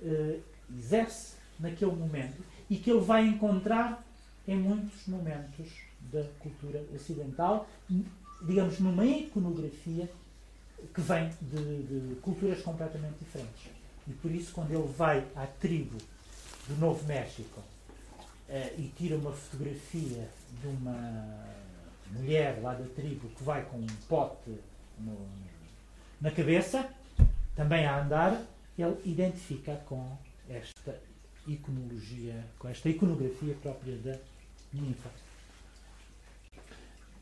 eh, exerce naquele momento e que ele vai encontrar em muitos momentos da cultura ocidental, digamos, numa iconografia que vem de, de, culturas completamente diferentes. E por isso, quando ele vai à tribo do Novo México uh, e tira uma fotografia de uma mulher lá da tribo que vai com um pote no, na cabeça, também a andar, ele identifica com esta iconologia, com esta iconografia própria da ninfa.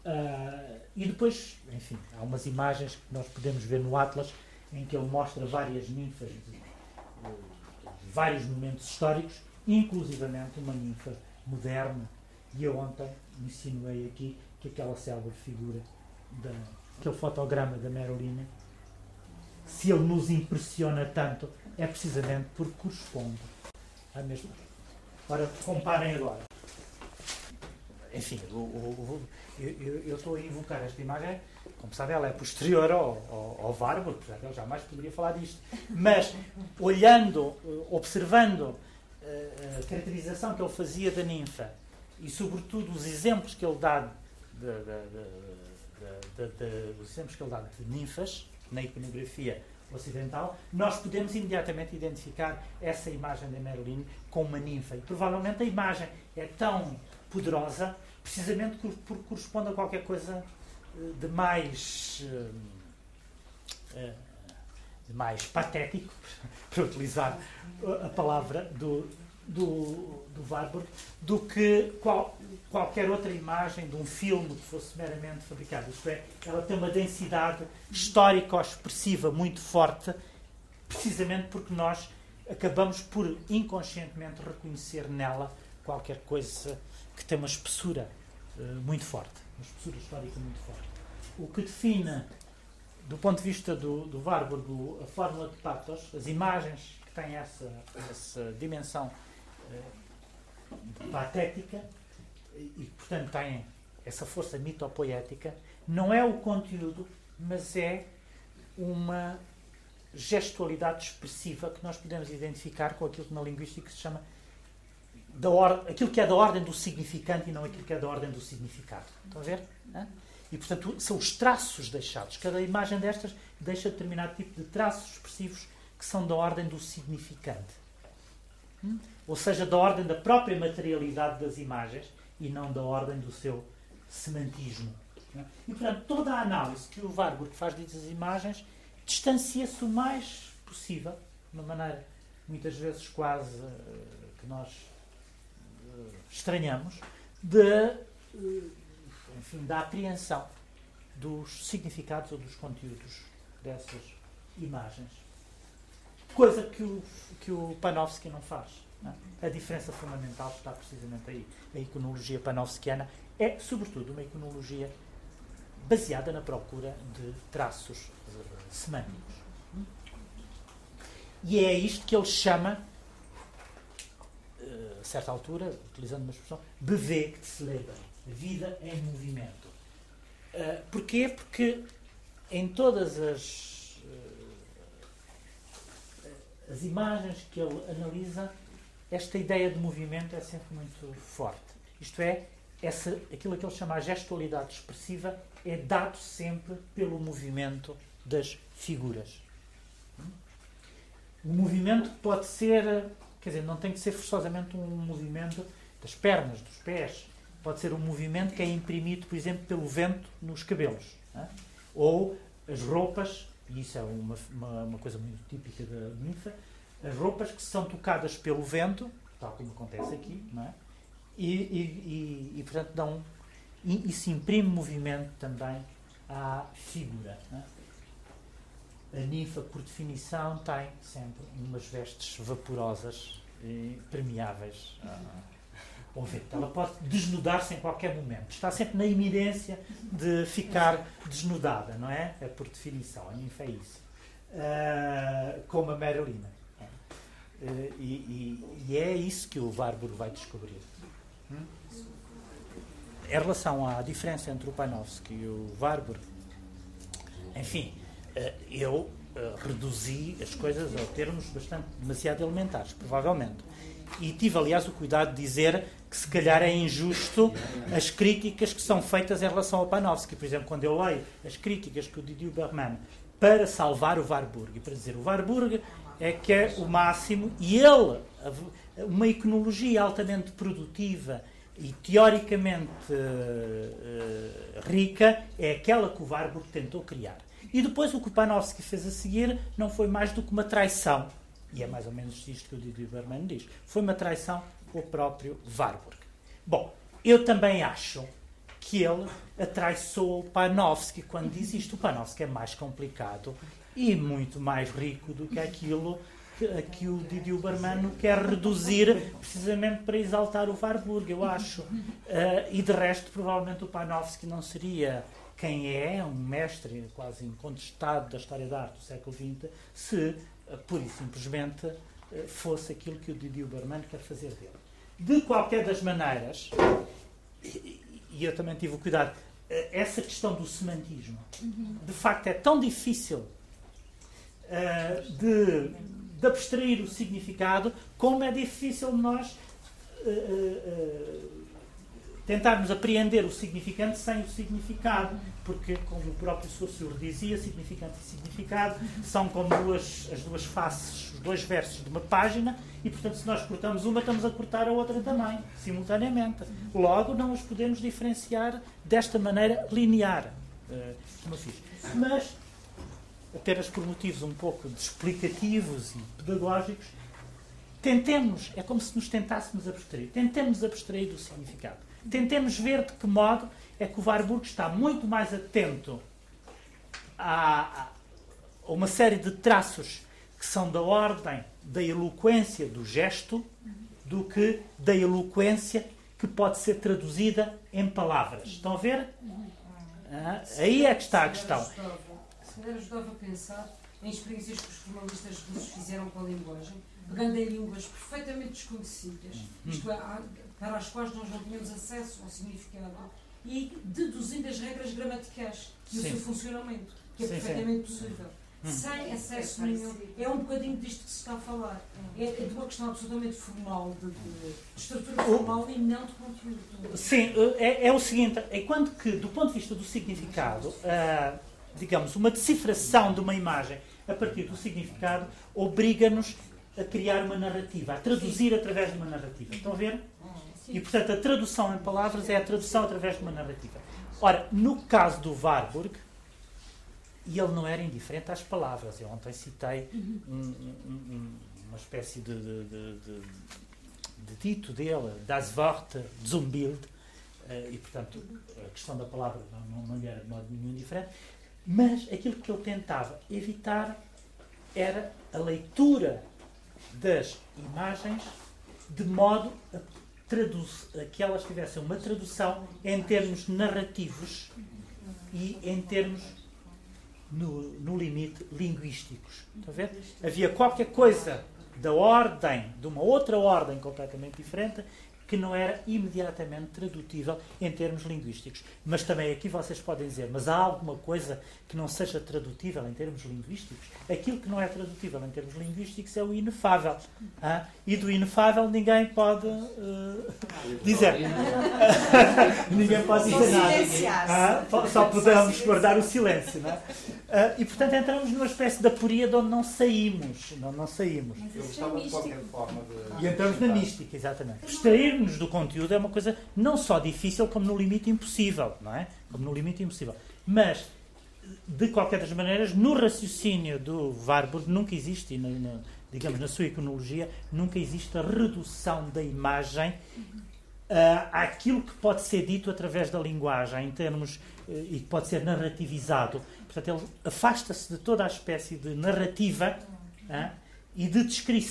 Uh, e depois, enfim, há umas imagens que nós podemos ver no Atlas em que ele mostra várias ninfas de vários momentos históricos, inclusivamente uma ninfa moderna. E eu ontem insinuei aqui que aquela célebre figura, da, aquele fotograma da Merolina, se ele nos impressiona tanto, é precisamente porque corresponde à mesma. Ora, comparem agora. Enfim, o, o, eu, eu, estou a invocar esta imagem, como sabe, ela é posterior ao, ao, ao Warburg, portanto, eu jamais poderia falar disto. Mas, olhando, observando eh, a caracterização que ele fazia da ninfa e, sobretudo, os exemplos que ele dá de, de, de, os exemplos que ele dá de ninfas na iconografia ocidental, nós podemos imediatamente identificar essa imagem de Merlin com uma ninfa. E provavelmente a imagem é tão poderosa precisamente porque corresponde a qualquer coisa eh, de mais eh, eh, de mais patético, (laughs) para utilizar a palavra do, do, do Warburg, do que qual, qualquer outra imagem de um filme que fosse meramente fabricado. Isto é, ela tem uma densidade histórico-expressiva muito forte, precisamente porque nós acabamos por inconscientemente reconhecer nela qualquer coisa que tem uma espessura uh, muito forte, uma espessura histórica muito forte. O que define, do ponto de vista do, do Warburg, a fórmula de patos, as imagens que têm essa, essa dimensão uh, patética e, portanto, têm essa força mitopoética, não é o conteúdo, mas é uma gestualidade expressiva que nós podemos identificar com aquilo que na linguística se chama da or, aquilo que é da ordem do significante e não aquilo que é da ordem do significado. Estão a ver? E, portanto, são os traços deixados. Cada imagem destas deixa determinado tipo de traços expressivos que são da ordem do significante. Hum? Ou seja, da ordem da própria materialidade das imagens e não da ordem do seu semantismo. E, portanto, toda a análise que o Warburg faz dessas imagens distancia-se o mais possível, de uma maneira muitas vezes quase uh, que nós estranhamos de, eh, enfim, da apreensão dos significados ou dos conteúdos dessas imagens. Coisa que o, que o Panofsky não faz. Não é? A diferença fundamental está precisamente aí. A iconologia panofskiana é, sobretudo, uma iconologia baseada na procura de traços semânticos. E é isto que ele chama a certa altura, utilizando uma expressão, bewegt Leben, vida em movimento. Uh, porquê? Porque em todas as, uh, as imagens que ele analisa, esta ideia de movimento é sempre muito forte. Isto é, essa, aquilo que ele chama a gestualidade expressiva é dado sempre pelo movimento das figuras. O movimento pode ser Quer dizer, não tem que ser forçosamente um movimento das pernas, dos pés. Pode ser um movimento que é imprimido, por exemplo, pelo vento nos cabelos. É? Ou as roupas, e isso é uma, uma, uma, coisa muito típica da ninfa, as roupas que são tocadas pelo vento, tal como acontece aqui, não é? e, e, e, e portanto, dão. E, e se imprime movimento também à figura. É? A ninfa, por definição, tem sempre umas vestes vaporosas e permeáveis ao vento. Ela pode desnudar-se em qualquer momento. Está sempre na iminência de ficar desnudada, não é? É por definição. A ninfa é isso. Uh, como a Marilina. Uh, e, e, e, é isso que o Warburg vai descobrir. Hum? Em relação à diferença entre o Panofsky e o Warburg, enfim, eu eh, reduzi as coisas a termos bastante demasiado elementares, provavelmente. E tive, aliás, o cuidado de dizer que se calhar é injusto as críticas que são feitas em relação ao Panofsky. Por exemplo, quando eu leio as críticas que o Didier Berman para salvar o Warburg, para dizer o Warburg é que é o máximo, e ele, uma iconologia altamente produtiva e teoricamente uh, rica, é aquela que o Warburg tentou criar. E depois o que o Panofsky fez a seguir não foi mais do que uma traição E é mais ou menos isto que o Didi Berman diz. Foi uma traição com o próprio Warburg. Bom, eu também acho que ele atraiçou o Panofsky quando diz isto. O Panofsky é mais complicado e muito mais rico do que aquilo que, que o Didi Uberman quer reduzir precisamente para exaltar o Warburg, eu acho. Uh, e de resto, provavelmente o Panofsky não seria quem é, um mestre quase incontestado da história da arte do século XX, se, uh, pura e simplesmente, uh, fosse aquilo que o Didi Uberman quer fazer dele. De qualquer das maneiras, e, eu também tive o cuidado, essa questão do semantismo, de facto é tão difícil de de abstrair o significado, como é difícil nós tentarmos apreender o significante sem o significado, porque, como o próprio Saussure dizia, significante e significado são como duas, as duas faces, os dois versos de uma página, e, portanto, se nós cortamos uma, estamos a cortar a outra também, simultaneamente. Logo, não os podemos diferenciar desta maneira linear, uh, como fiz. Mas apenas por motivos um pouco explicativos e pedagógicos, tentemos, é como se nos tentássemos abstrair, tentemos abstrair do significado. Tentemos ver de que modo é que o Warburg está muito mais atento a, uma série de traços que são da ordem da eloquência do gesto do que da eloquência que pode ser traduzida em palavras. Estão a ver? Ah, aí é que está a questão se calhar ajudava a pensar em experiências que os formalistas russos fizeram com a linguagem, pegando em línguas perfeitamente desconhecidas, isto é, para as quais nós não tínhamos acesso ao significado, e deduzindo as regras gramaticais e o seu funcionamento, que é sim, perfeitamente sim. possível. Hum. Sem acesso nenhum. É um bocadinho disto que se está a falar. É, é de uma questão absolutamente formal, de, de, estrutura formal e não de conteúdo. Sim, é, é o seguinte: enquanto que, do ponto de vista do significado, uh, digamos, uma decifração de uma imagem a partir do significado obriga-nos a criar uma narrativa, a traduzir Sim. através de uma narrativa. Estão a ver? Sim. E, portanto, a tradução em palavras é a tradução através de uma narrativa. Ora, no caso do Warburg, e ele não era indiferente às palavras. Eu ontem citei um, um, uma espécie de, de, de, de, dito dele, das Worte zum Bild, uh, e, portanto, a questão da palavra não, não, não era de modo nenhum diferente. Mas aquilo que ele tentava evitar era a leitura das imagens de modo a, a que elas tivessem uma tradução em termos narrativos e em termos, no, no limite, linguísticos. Havia qualquer coisa da ordem, de uma outra ordem completamente diferente, que não era imediatamente tradutível em termos linguísticos. Mas também aqui vocês podem dizer, mas há alguma coisa que não seja tradutível em termos linguísticos? Aquilo que não é tradutível em termos linguísticos é o inefável. Ah? E do inefável ninguém pode uh, dizer. (laughs) ninguém pode dizer nada. Ah? Só podemos guardar o silêncio. Não é? Uh, e portanto entramos numa espécie de aporia de onde não saímos. Não, não saímos. É e entramos na mística, exatamente. Extrair-nos do conteúdo é uma coisa não só difícil, como no limite impossível, não é? Como no limite impossível. Mas, de qualquer das maneiras, no raciocínio do Warburg nunca existe, na, na, digamos, na sua iconologia, nunca existe a redução da imagem uh, àquilo que pode ser dito através da linguagem, em termos, uh, e que pode ser narrativizado Portanto, ele afasta-se de toda a espécie de narrativa uh, e de descrição